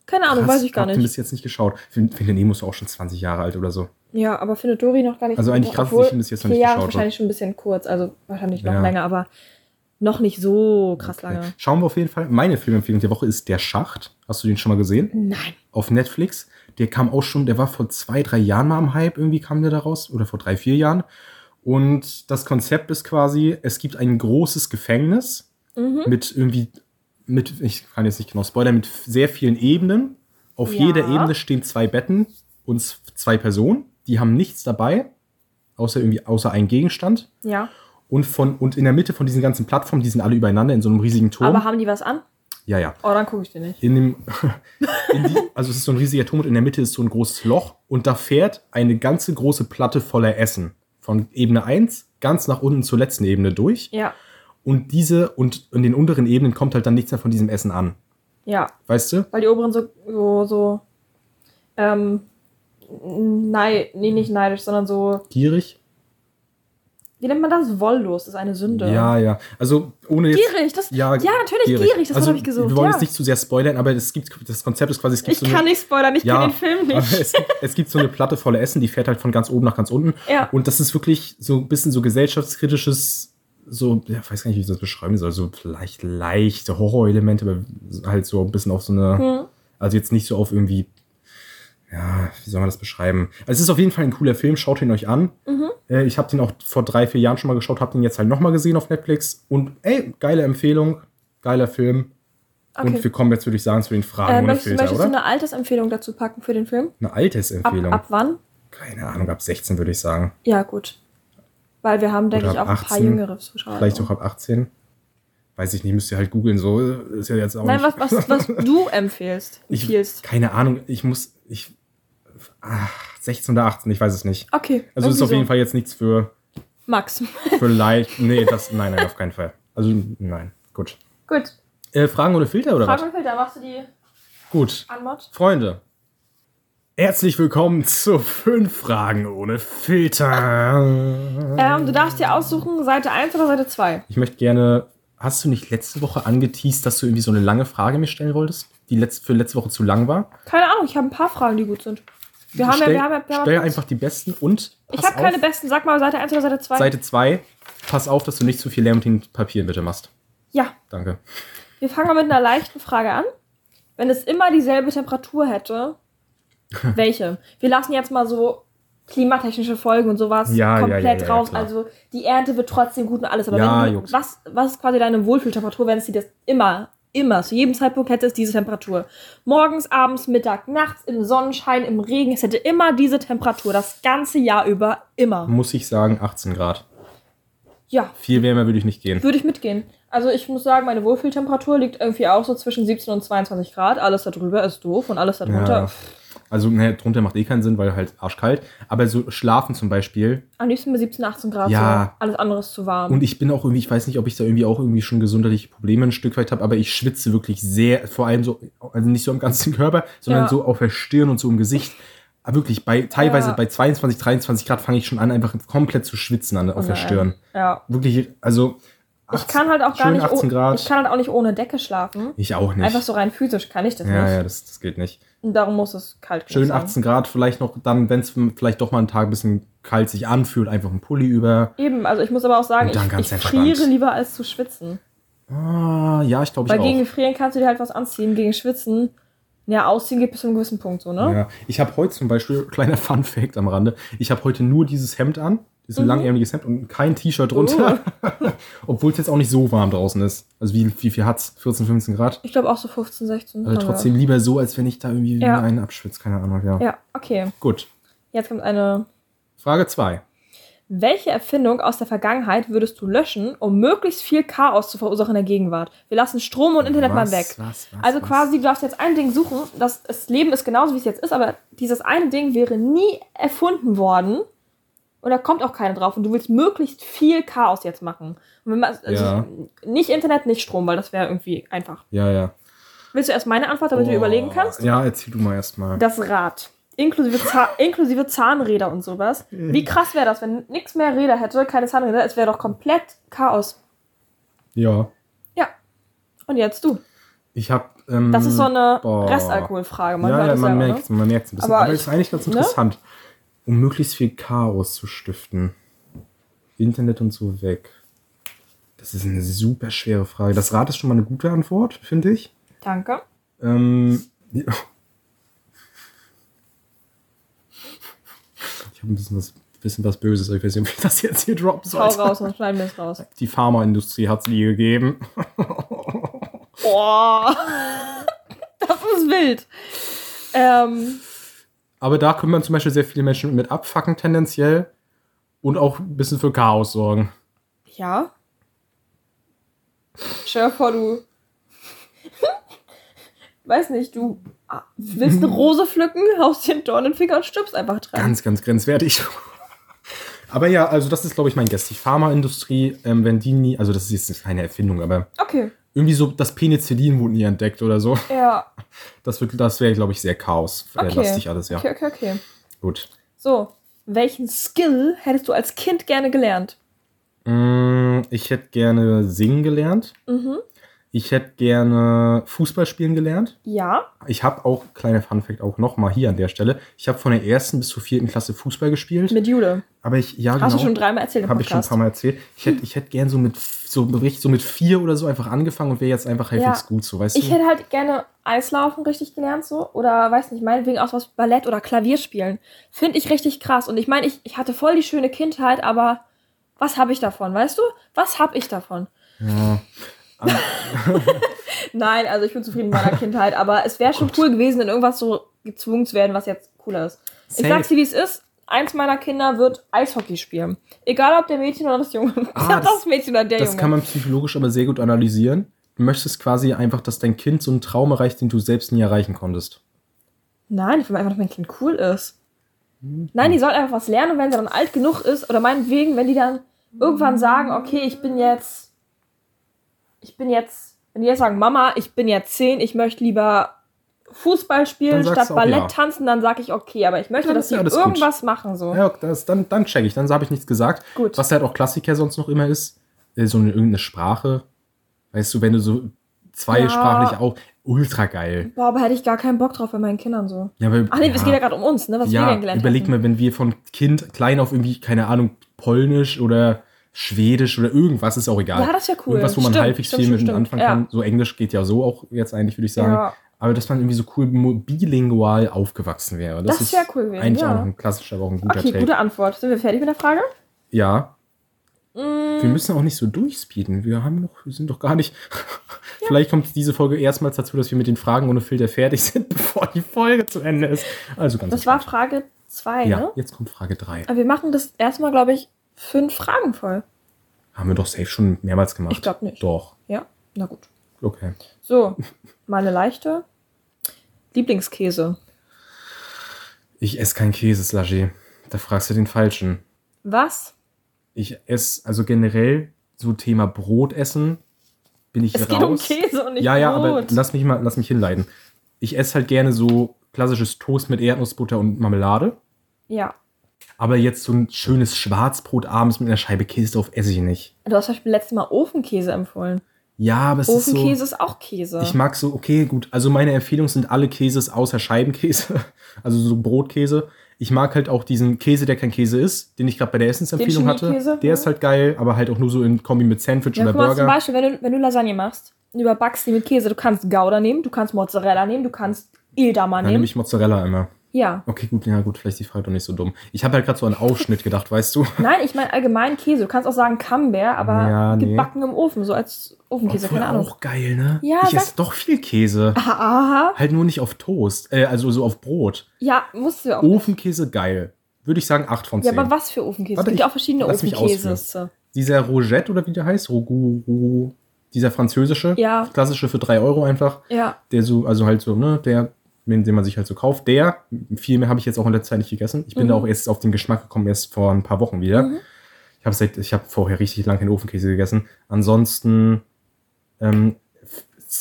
Keine Ahnung, Krass, weiß ich gar hab den nicht. bis jetzt nicht geschaut. Find- Findet Nemo ist auch schon 20 Jahre alt oder so. Ja, aber Findet Dory noch gar nicht. Also eigentlich krass, dass ich ihn bis jetzt noch nicht Jahre geschaut wahrscheinlich schon ein bisschen kurz, also wahrscheinlich noch Ja. länger, aber Noch nicht so krass Okay. lange. Schauen wir auf jeden Fall. Meine Filmempfehlung der Woche ist Der Schacht. Hast du den schon mal gesehen? Nein. Auf Netflix. Der kam auch schon, der war vor zwei, drei Jahren mal am Hype, irgendwie kam der da raus. Oder vor drei, vier Jahren. Und das Konzept ist quasi, es gibt ein großes Gefängnis Mhm. mit irgendwie, mit, ich kann jetzt nicht genau spoilern, mit sehr vielen Ebenen. Auf Ja. jeder Ebene stehen zwei Betten und zwei Personen. Die haben nichts dabei, außer irgendwie, außer einen Gegenstand. Ja. Und, von, und in der Mitte von diesen ganzen Plattformen, die sind alle übereinander in so einem riesigen Turm. Aber haben die was an? ja, ja. Oh, dann gucke ich den nicht. In dem, (laughs) in die, also es ist so ein riesiger Turm und in der Mitte ist so ein großes Loch und da fährt eine ganze große Platte voller Essen. Von Ebene 1 ganz nach unten zur letzten Ebene durch. Ja. Und diese und in den unteren Ebenen kommt halt dann nichts mehr von diesem Essen an. Ja. Weißt du? Weil die oberen so, so, so, ähm, nein, nee, nicht neidisch, sondern so, Gierig? Wie nennt man das? Wolllos, das ist eine Sünde. Ja, ja. Also ohne jetzt. Gierig, das, Ja, ja, natürlich gierig, das also, habe ich gesucht. Wir wollen ja. jetzt nicht zu sehr spoilern, aber es gibt, das Konzept ist quasi, es gibt ich so eine, kann nicht spoilern, ich Ja, kenne den Film aber nicht. es, gibt- es gibt so eine Platte voller Essen, die fährt halt von ganz oben nach ganz unten. Ja. Und das ist wirklich so ein bisschen so gesellschaftskritisches, so, ja, weiß gar nicht, wie ich das beschreiben soll, so vielleicht leichte Horrorelemente, aber halt so ein bisschen auf so eine, Hm. also jetzt nicht so auf irgendwie, ja, wie soll man das beschreiben? Also es ist auf jeden Fall ein cooler Film, schaut ihn euch an. Mhm. Äh, ich habe den auch vor drei, vier Jahren schon mal geschaut, habe den jetzt halt nochmal gesehen auf Netflix und ey, geile Empfehlung, geiler Film. Und Okay. wir kommen jetzt, würde ich sagen, zu den Fragen Äh, ohne möchtest, Filter, möchtest du oder? eine Altersempfehlung dazu packen für den Film? Eine Ab, Altersempfehlung. ab wann? Keine Ahnung, ab 16 würde ich sagen. Ja, gut. Weil wir haben, denke ich, ab auch ein paar 18, jüngere Zuschauer. Vielleicht auch ab 18. Weiß ich nicht, müsst ihr halt googeln, so ist ja jetzt auch Nein, nicht. was, was, was (laughs) du empfehlst. ich, empfiehlst. keine Ahnung, ich muss, ich, 16 oder 18, ich weiß es nicht. Okay. Also ist auf jeden so. Fall jetzt nichts für, Max. (laughs) für leicht, (laughs) nee, das, nein, nein, auf keinen Fall. Also, nein, gut. gut. Äh, Fragen ohne Filter oder Frage was? und Filter, machst du die Gut, Anmod? Freunde. Herzlich willkommen zu fünf Fragen ohne Filter. Ähm, du darfst dir aussuchen, Seite 1 oder Seite 2. Ich möchte gerne. Hast du nicht letzte Woche angeteased, dass du irgendwie so eine lange Frage mir stellen wolltest, die letzt, für letzte Woche zu lang war? Keine Ahnung, ich habe ein paar Fragen, die gut sind. Wir haben ja, stell wir haben ja, wir haben stell ja einfach die besten und Ich habe keine besten. Sag mal Seite 1 oder Seite 2. Seite 2. Pass auf, dass du nicht zu viel Lärm mit den Papieren bitte machst. Ja, Danke. wir fangen mal mit einer leichten Frage an. Wenn es immer dieselbe Temperatur hätte, (laughs) welche? Wir lassen jetzt mal so klimatechnische Folgen und sowas Ja, komplett ja, ja, ja, raus. klar. Also die Ernte wird trotzdem gut und alles. Aber wenn was, was ist quasi deine Wohlfühltemperatur, wenn es dir das immer, immer, zu jedem Zeitpunkt hätte es diese Temperatur? Morgens, abends, Mittag, nachts, im Sonnenschein, im Regen. Es hätte immer diese Temperatur, das ganze Jahr über, immer. Muss ich sagen, 18 Grad. Ja, Viel wärmer würde ich nicht gehen. Würde ich mitgehen. Also ich muss sagen, meine Wohlfühltemperatur liegt irgendwie auch so zwischen 17 und 22 Grad. Alles darüber ist doof und alles darunter. Ja. Also, ne, drunter macht eh keinen Sinn, weil halt arschkalt. Aber so schlafen zum Beispiel. Am liebsten bei 17, 18 Grad. Ja. So. Alles andere ist zu warm. Und ich bin auch irgendwie, ich weiß nicht, ob ich da irgendwie auch irgendwie schon gesundheitliche Probleme ein Stück weit habe, aber ich schwitze wirklich sehr, vor allem so, also nicht so am ganzen (laughs) Körper, sondern Ja. so auf der Stirn und so im Gesicht. Aber wirklich, bei, teilweise Ja. bei 22, 23 Grad fange ich schon an, einfach komplett zu schwitzen an, auf der Nein. Stirn. Ja. Wirklich, also. Ich kann halt auch gar nicht, 18 Grad. ich kann halt auch nicht ohne Decke schlafen. Ich auch nicht. Einfach so rein physisch kann ich das ja, nicht. ja, das, das geht nicht. Darum muss es kalt Schön sein. 18 Grad, vielleicht noch dann, wenn es vielleicht doch mal einen Tag ein bisschen kalt sich anfühlt, einfach ein Pulli über. Eben, also ich muss aber auch sagen, ich, ich friere lieber als zu schwitzen. Ah, ja, ich glaube ich Weil auch. gegen Frieren kannst du dir halt was anziehen, gegen Schwitzen, ja, ausziehen geht bis zu einem gewissen Punkt so, ne? Ja, ich habe heute zum Beispiel, (laughs) kleiner Fun Fact am Rande, ich habe heute nur dieses Hemd an, dieses Mhm. langärmeliges Hemd und kein T-Shirt drunter, Oh. (laughs) obwohl es jetzt auch nicht so warm draußen ist. Also wie, wie viel hat's? 14, 15 Grad? Ich glaube auch so 15, 16. Also trotzdem lieber so, als wenn ich da irgendwie Ja. einen abschwitze, keine Ahnung, ja. Ja, okay. Gut. Jetzt kommt eine. Frage 2. Welche Erfindung aus der Vergangenheit würdest du löschen, um möglichst viel Chaos zu verursachen in der Gegenwart? Wir lassen Strom und Internet mal weg. Was, was, Also was? quasi, du darfst jetzt ein Ding suchen, das, das Leben ist genauso, wie es jetzt ist, aber dieses eine Ding wäre nie erfunden worden und da kommt auch keiner drauf und du willst möglichst viel Chaos jetzt machen. Und wenn man, also Ja. Nicht Internet, nicht Strom, weil das wäre irgendwie einfach. Ja, ja. Willst du erst meine Antwort, damit du Oh, überlegen kannst? Ja, erzähl du mal erstmal. Das Rad. Inklusive, Za (laughs) inklusive Zahnräder und sowas. Wie krass wäre das, wenn nichts mehr Räder hätte, keine Zahnräder, es wäre doch komplett Chaos. Ja. Ja. Und jetzt du. Ich habe. Ähm, Das ist so eine. Restalkoholfrage. Man ja, ja, man merkt es, man es ein bisschen. Aber Aber, ich- ist eigentlich ganz ne? Um möglichst viel Chaos zu stiften. Internet und so weg. Das ist eine super schwere Frage. Das Rad ist schon mal eine gute Antwort, finde ich. Danke. Ähm, ja. (laughs) ich habe ein bisschen was, bisschen was Böses. Ich weiß nicht, ob ich das jetzt hier droppen soll. Hau raus, sonst schneiden wir es raus. Die Pharmaindustrie hat es nie gegeben. Boah. (laughs) Das ist wild. Ähm, Aber da können man zum Beispiel sehr viele Menschen mit abfacken tendenziell und auch ein bisschen für Chaos sorgen. ja. Stell dir vor, du. (laughs) Weiß nicht, du willst eine Rose pflücken, haust dir einen Dorn in den Finger und stirbst einfach dran. Ganz, ganz grenzwertig. Aber ja, also das ist, glaube ich, mein Guest. Die Pharmaindustrie, ähm, wenn die nie, also das ist jetzt keine Erfindung, aber Okay. Irgendwie so das Penicillin wurde nie entdeckt oder so. Ja. (laughs) Das, wird- das wäre, glaube ich, sehr chaoslastig alles, ja. Okay, okay, okay. Gut. So, welchen Skill hättest du als Kind gerne gelernt? Mm, Ich hätte gerne singen gelernt. Mhm. Ich hätte gerne Fußball spielen gelernt. Ja. Ich habe auch, kleiner Funfact auch nochmal hier an der Stelle, ich habe von der ersten bis zur vierten Klasse Fußball gespielt. Mit Jude. aber ich, ja, Hast du genau. schon dreimal erzählt Habe ich schon ein paar Mal erzählt. Ich hätte ich hätt gern so mit, so, so mit vier oder so einfach angefangen und wäre jetzt einfach halbwegs Ja. gut, so, weißt Ich du? hätte halt gerne Eislaufen richtig gelernt, so. Oder weiß nicht, meinetwegen auch was Ballett oder Klavier spielen. Finde ich richtig krass. Und ich meine, ich, ich hatte voll die schöne Kindheit, aber was habe ich davon, weißt du? Was habe ich davon? Ja. (laughs) Nein, also ich bin zufrieden mit meiner Kindheit, aber es wäre schon cool gewesen, in irgendwas so gezwungen zu werden, was jetzt cooler ist. Ich Safe. sag's dir, wie es ist. Eins meiner Kinder wird Eishockey spielen. Egal ob der Mädchen oder das Junge. Ah, (laughs) das, das- Mädchen oder der Das Junge. kann man psychologisch aber sehr gut analysieren. Du möchtest quasi einfach, dass dein Kind so einen Traum erreicht, den du selbst nie erreichen konntest. Nein, ich will einfach, dass mein Kind cool ist. Nein, die soll einfach was lernen und wenn sie dann alt genug ist, oder meinetwegen, wenn die dann irgendwann sagen, okay, ich bin jetzt, ich bin jetzt, wenn die jetzt sagen, Mama, ich bin jetzt zehn, ich möchte lieber Fußball spielen statt auch Ballett ja. tanzen, dann sage ich okay, aber ich möchte, Dann dass sie ja alles gut. irgendwas machen, so. Ja, das, dann, dann check ich, dann habe ich nichts gesagt. Gut. Was halt auch Klassiker sonst noch immer ist, äh, so eine irgendeine Sprache. Weißt du, wenn du so zweisprachlich Ja. auch, ultra geil. Boah, aber hätte ich gar keinen Bock drauf bei meinen Kindern so. Ja, aber, Ach nee, es geht ja gerade um uns, ne, was wir ja, denn gelernt überleg haben. mal, wenn wir von Kind klein auf irgendwie, keine Ahnung, Polnisch oder Schwedisch oder irgendwas, ist auch egal. Ja, das wär cool. Irgendwas, wo man Stimmt, halbwegs stimmt, viel mit stimmt, anfangen ja. kann. So Englisch geht ja so auch jetzt eigentlich, würde ich sagen. Ja. Aber dass man irgendwie so cool bilingual aufgewachsen wäre. Das, Das ist wär cool gewesen, Eigentlich ja. auch noch ein klassischer, aber auch ein guter Okay, Take. gute Antwort. Sind wir fertig mit der Frage? Ja. Mm, Wir müssen auch nicht so durchspeeden. Wir haben noch, wir sind doch gar nicht. (laughs) Vielleicht kommt diese Folge erstmals dazu, dass wir mit den Fragen ohne Filter fertig sind, (laughs) bevor die Folge zu Ende ist. Also ganz das war entspannt. Frage 2, Ja, ne? jetzt kommt Frage 3. Aber wir machen das erstmal, glaube ich, fünf Fragen voll. Haben wir doch safe schon mehrmals gemacht. Ich glaub nicht. Doch. Ja? Na gut. Okay. So, mal eine leichte. Lieblingskäse. Ich esse keinen Käse, Slushy. Da fragst du den Falschen. Was? Ich esse, also generell, so Thema Brot essen, bin ich Es raus. geht um Käse und nicht ja, ja, Brot. aber lass mich mal, lass mich hinleiten. Ich esse halt gerne so klassisches Toast mit Erdnussbutter und Marmelade. Ja. Aber jetzt so ein schönes Schwarzbrot abends mit einer Scheibe Käse drauf esse ich nicht. Du hast zum Beispiel letztes Mal Ofenkäse empfohlen. Ja, aber es ist so. Ofenkäse ist auch Käse. Ich mag so, okay, gut. Also meine Empfehlung sind alle Käses außer Scheibenkäse. (laughs) Also so Brotkäse. Ich mag halt auch diesen Käse, der kein Käse ist, den ich gerade bei der Essensempfehlung hatte. Der ist halt geil, aber halt auch nur so in Kombi mit Sandwich ja, oder mal, zum Burger. Beispiel, wenn du, wenn du Lasagne machst, und überbackst die mit Käse, du kannst Gouda nehmen, du kannst Mozzarella nehmen, du kannst Edamer Dann nehme nehmen. ich Mozzarella immer. Ja. Okay, gut, ja gut, vielleicht ist die Frage doch nicht so dumm. Ich habe halt gerade so an Aufschnitt (laughs) gedacht, weißt du? Nein, ich meine allgemein Käse. Du kannst auch sagen Camembert, aber Ja, nee. gebacken im Ofen, so als Ofenkäse, Obwohl keine Ahnung. auch geil, ne? Ja, ich esse doch viel Käse. Aha, aha. Halt nur nicht auf Toast. Äh, also so auf Brot. Ja, musst du auch. Ofenkäse geil. Würde ich sagen 8 von ja, 10. aber was für Ofenkäse? Warte, es gibt ja auch verschiedene Ofenkäse. Dieser Rogette oder wie der heißt? Rogu, Rogu, dieser französische. Ja. Klassische für 3 Euro einfach. Ja. Der so, also halt so, ne, der, den man sich halt so kauft. Der, viel mehr habe ich jetzt auch in der Zeit nicht gegessen. Ich bin Mhm. da auch erst auf den Geschmack gekommen, erst vor ein paar Wochen wieder. Mhm. Ich habe seit, ich habe vorher richtig lange keinen Ofenkäse gegessen. Ansonsten, ähm,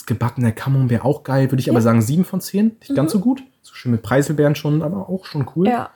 gebackener Camembert auch geil, würde ich aber Ja. sagen 7 von 10. Nicht ganz so gut. So schön mit Preiselbeeren schon, aber auch schon cool. Ja.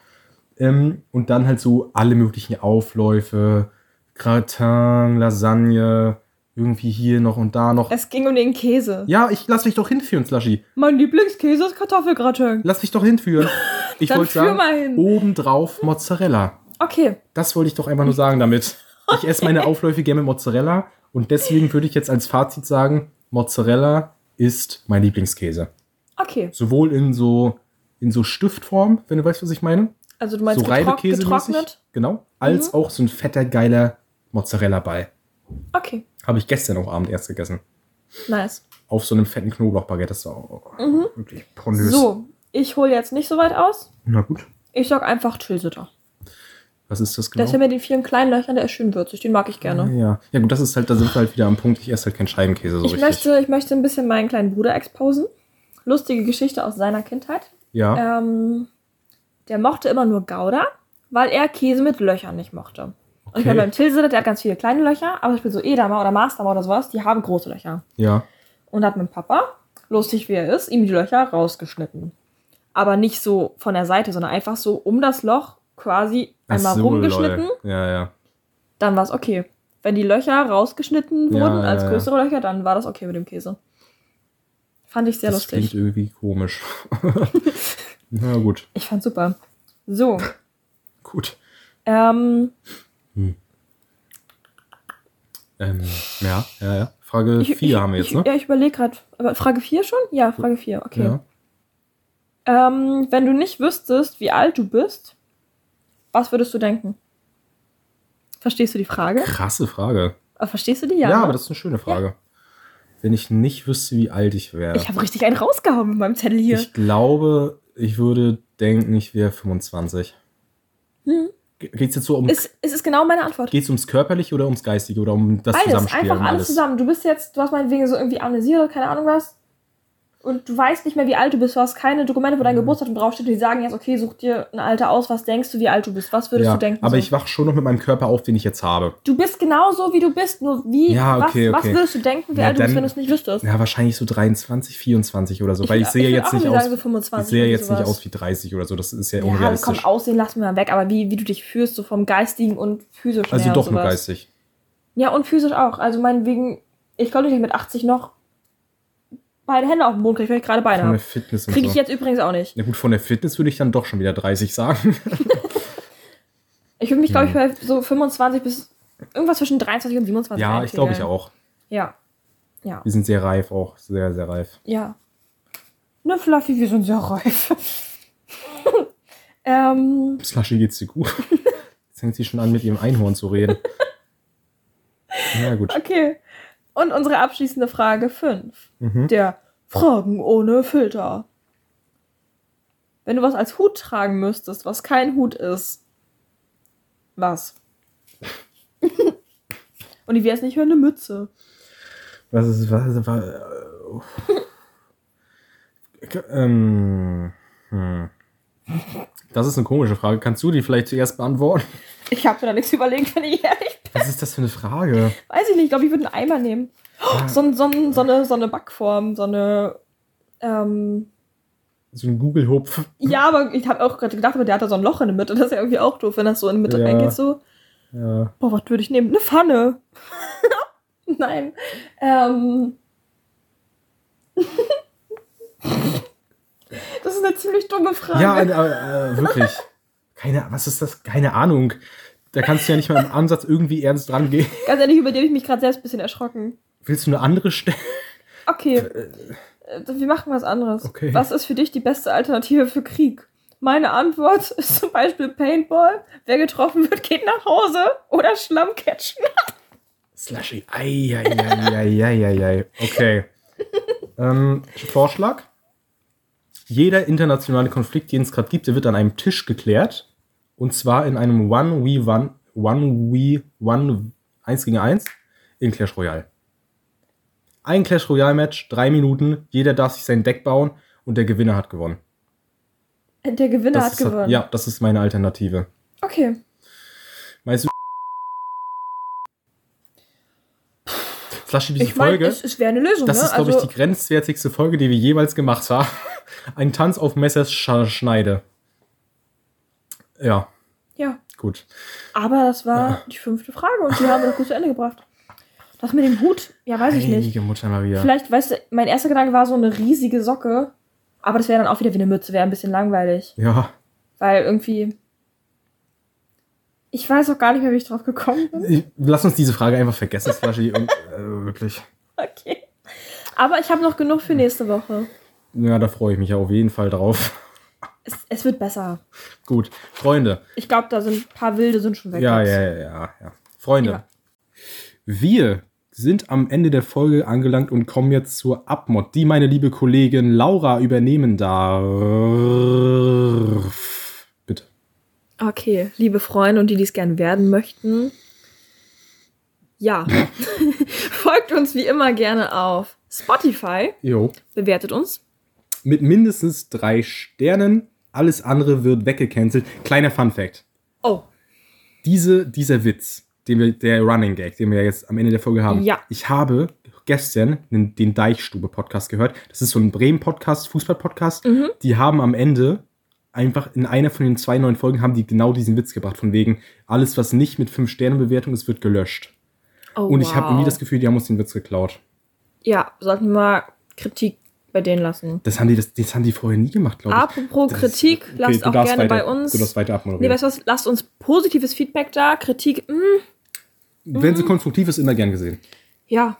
Ähm, und dann halt so alle möglichen Aufläufe, Gratin, Lasagne, irgendwie hier noch und da noch. Es ging um den Käse. Ja, ich lass mich doch hinführen, Slushy. Mein Lieblingskäse ist Kartoffelgratin. Lass mich doch hinführen. (laughs) Ich wollte sagen, mal hin. obendrauf Mozzarella. Okay. Das wollte ich doch einfach nur sagen damit. Ich esse meine Aufläufe gerne mit Mozzarella Und deswegen würde ich jetzt als Fazit sagen, Mozzarella ist mein Lieblingskäse. Okay, Sowohl in so, in so Stiftform, wenn du weißt, was ich meine. also du meinst so getrock getrocknet? Genau. Als Mhm. auch so ein fetter, geiler Mozzarella-Ball. Okay, Habe ich gestern auch Abend erst gegessen. nice. Auf so einem fetten Knoblauchbaguette. Das war auch wirklich pornös. Mhm. So, ich hole jetzt nicht so weit aus. Na gut. Ich sag einfach Tilsiter. Was ist das genau? ist ja mit den vielen kleinen Löchern, der ist schön würzig. Den mag ich gerne. Ja. ja, gut, das ist halt, da sind wir halt wieder am Punkt, ich esse halt keinen Scheibenkäse so Ich richtig. möchte, ich möchte ein bisschen meinen kleinen Bruder exposen. Lustige Geschichte aus seiner Kindheit. ja. Ähm, der mochte immer nur Gouda, weil er Käse mit Löchern nicht mochte. Und ich meine, beim Tilsiter, der hat ganz viele kleine Löcher, aber zum Beispiel so Edamer oder Maßdamer oder sowas, die haben große Löcher. ja. Und hat mein Papa, lustig wie er ist, ihm die Löcher rausgeschnitten. Aber nicht so von der Seite, sondern einfach so um das Loch quasi Ach einmal so, rumgeschnitten. lol. Ja, ja. Dann war es okay. Wenn die Löcher rausgeschnitten wurden ja, als ja. größere Löcher, dann war das okay mit dem Käse. Fand ich sehr das lustig. klingt irgendwie komisch. (laughs) (laughs) Na gut, Ich fand super. So, (laughs) gut. ähm, Ähm, ja, ja, ja. Frage ich, 4 ich, haben wir jetzt, ich, ne? Ja, ich überlege gerade. Aber Frage 4 schon? Ja, Frage 4, okay. Ja. Ähm, wenn du nicht wüsstest, wie alt du bist, was würdest du denken? Verstehst du die Frage? Krasse Frage. Äh, Verstehst du die? Ja, Ja, ne? aber das ist eine schöne Frage. Wenn ich nicht wüsste, wie alt ich wäre. Ich habe richtig einen rausgehauen mit meinem Zettel hier. Ich glaube, ich würde denken, ich wäre 25. Hm. Ge- Geht's jetzt so um. Es, es ist genau meine Antwort. Geht's ums Körperliche oder ums Geistige oder um das Beides, Zusammenspiel? einfach alles zusammen. Du bist jetzt, du hast meinetwegen so irgendwie Amnesie oder keine Ahnung was. Und du weißt nicht mehr, wie alt du bist. Du hast keine Dokumente, wo dein Mhm. Geburtsdatum draufsteht. Die sagen jetzt, okay, such dir ein Alter aus. Was denkst du, wie alt du bist? Was würdest ja, du denken? aber so? ich wach schon noch mit meinem Körper auf, den ich jetzt habe. Du bist genau so, wie du bist. Nur wie, Ja, okay, was, okay. was würdest du denken, wie Ja, alt du bist, dann- wenn du es nicht wüsstest? Ja, wahrscheinlich so 23, 24 oder so, weil ich, sehe würd jetzt nicht aus. Sagen, so 25 ich sehe jetzt nicht aus wie 30 oder so. Das ist ja, Ja, komm, unrealistisch. aussehen lassen wir mal weg. Aber wie, wie du dich fühlst, so vom Geistigen und physischen also doch nur geistig. Ja, und physisch auch. Also meinetwegen, ich glaube nicht, dass ich mit 80 noch beide Hände auf dem Boden kriege, weil ich gerade Beine habe. Fitness Kriege so. ich jetzt übrigens auch nicht. Na gut, von der Fitness würde ich dann doch schon wieder 30 sagen. (laughs) Ich würde mich, glaube ich, bei so 25 bis irgendwas zwischen 23 und 27 ja, ich glaube ich auch. Ja. Ja. Wir sind sehr reif auch. Sehr, sehr reif. Ja. Ne, Fluffy, wir sind sehr reif. (laughs) ähm, Slushy geht's dir gut. (laughs) Jetzt fängt sie schon an, mit ihrem Einhorn zu reden. Na gut. okay. Und unsere abschließende Frage 5. Mhm. Der Fragen ohne Filter. Wenn du was als Hut tragen müsstest, was kein Hut ist, was? (laughs) Und ich wäre es nicht hören, eine Mütze. Was ist, was, was, (laughs) äh, ähm, hm. Das ist eine komische Frage. Kannst du die vielleicht zuerst beantworten? Ich habe mir da nichts überlegt, wenn ich ehrlich bin. Was ist das für eine Frage? Weiß ich nicht, ich glaube, ich würde einen Eimer nehmen. Oh, so, so, so, eine, so eine Backform, so eine. Ähm, So ein Google-Hupf. ja, aber ich habe auch gerade gedacht, aber der hat da so ein Loch in der Mitte. Das ist ja irgendwie auch doof, wenn das so in die Mitte Ja. reingeht. So. Ja. Boah, was würde ich nehmen? Eine Pfanne. (laughs) Nein. Ähm. (laughs) das ist eine ziemlich dumme Frage. Ja, äh, äh, wirklich. Keine, was ist das? Keine Ahnung. Da kannst du ja nicht mal im Ansatz irgendwie ernst dran gehen. Ganz ehrlich, über die habe ich mich gerade selbst ein bisschen erschrocken. Willst du eine andere Stelle? Okay. Äh, Wir machen was anderes. Okay. Was ist für dich die beste Alternative für Krieg? Meine Antwort (laughs) ist zum Beispiel Paintball. Wer getroffen wird, geht nach Hause. Oder Schlammcatchen. (laughs) Slushy. Eieieiei. Okay. ähm, Vorschlag. Jeder internationale Konflikt, den es gerade gibt, der wird an einem Tisch geklärt. Und zwar in einem One-We-One, One-We-One, 1 gegen 1 in Clash Royale. Ein Clash Royale-Match, drei Minuten, jeder darf sich sein Deck bauen und der Gewinner hat gewonnen. Der Gewinner Das hat ist, gewonnen. Ja, das ist meine Alternative. Okay. Meinst du, Slushy, diese Ich meine, Folge? es, es wäre eine Lösung, Das ne? ist, glaube also, ich, die grenzwertigste Folge, die wir jemals gemacht haben. (laughs) Ein Tanz auf Messers Sch Schneide. Ja, Ja. gut. Aber das war die fünfte Frage und die haben wir doch gut zu Ende gebracht. Das mit dem Hut, ja, weiß ich nicht. Heilige Mutter Maria. Vielleicht, weißt du, mein erster Gedanke war so eine riesige Socke. Aber das wäre dann auch wieder wie eine Mütze, wäre ein bisschen langweilig. Ja, Weil irgendwie. Ich weiß auch gar nicht mehr, wie ich drauf gekommen bin. Ich, lass uns diese Frage einfach vergessen, Slushy. und, äh, wirklich. Okay. Aber ich habe noch genug für nächste Woche. Ja, da freue ich mich auf jeden Fall drauf. Es, es wird besser. Gut, Freunde. Ich glaube, da sind ein paar Wilde sind schon weg. Ja, ja, ja, ja, ja. Freunde, Ja. wir sind am Ende der Folge angelangt und kommen jetzt zur Abmod, die meine liebe Kollegin Laura übernehmen darf. Okay, liebe Freunde und die, die es gerne werden möchten. Ja. (laughs) Folgt uns wie immer gerne auf Spotify. Jo. Bewertet uns. Mit mindestens drei Sternen. Alles andere wird weggecancelt. Kleiner Fun Fact. Oh, Diese, dieser Witz, den wir, der Running Gag, den wir jetzt am Ende der Folge haben. Ja. Ich habe gestern den, den Deichstube-Podcast gehört. Das ist so ein Bremen-Podcast, Fußball-Podcast. Mhm. Die haben am Ende einfach in einer von den zwei neuen Folgen haben die genau diesen Witz gebracht. Von wegen, alles, was nicht mit 5-Sterne-Bewertung ist, wird gelöscht. oh Und ich habe wow. irgendwie das Gefühl, die haben uns den Witz geklaut. Ja, sollten wir mal Kritik bei denen lassen. Das haben die, das, das haben die vorher nie gemacht, glaube ich. Apropos Das- Kritik, okay, lasst auch gerne weiter, bei uns. Du darfst weiter Nee, weißt du was? Lasst uns positives Feedback da. Kritik, mh, Wenn sie konstruktiv ist, immer gern gesehen. ja.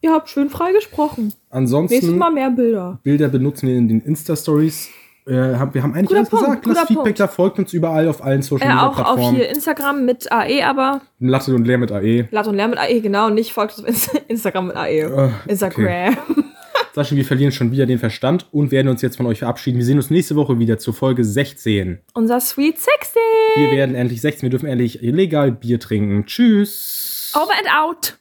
Ihr habt schön frei gesprochen. Nächstes Ansonsten, Mal mehr Bilder. Bilder benutzen wir in den Insta-Stories. Äh, hab- wir haben eigentlich Guter alles Punkt, gesagt. Lasst Feedback Punkt. da, folgt uns überall auf allen Social Äh, Media auch auf Plattformen. hier Instagram mit AE, aber Latte und Leer mit AE. Latt und Lärm mit AE, genau. Nicht folgt uns auf Inst- (laughs) Instagram mit AE. Äh, Instagram. (laughs) Sascha, wir verlieren schon wieder den Verstand und werden uns jetzt von euch verabschieden. Wir sehen uns nächste Woche wieder zur Folge 16. Unser Sweet 16. Wir werden endlich 16. Wir dürfen endlich illegal Bier trinken. Tschüss. Over and out.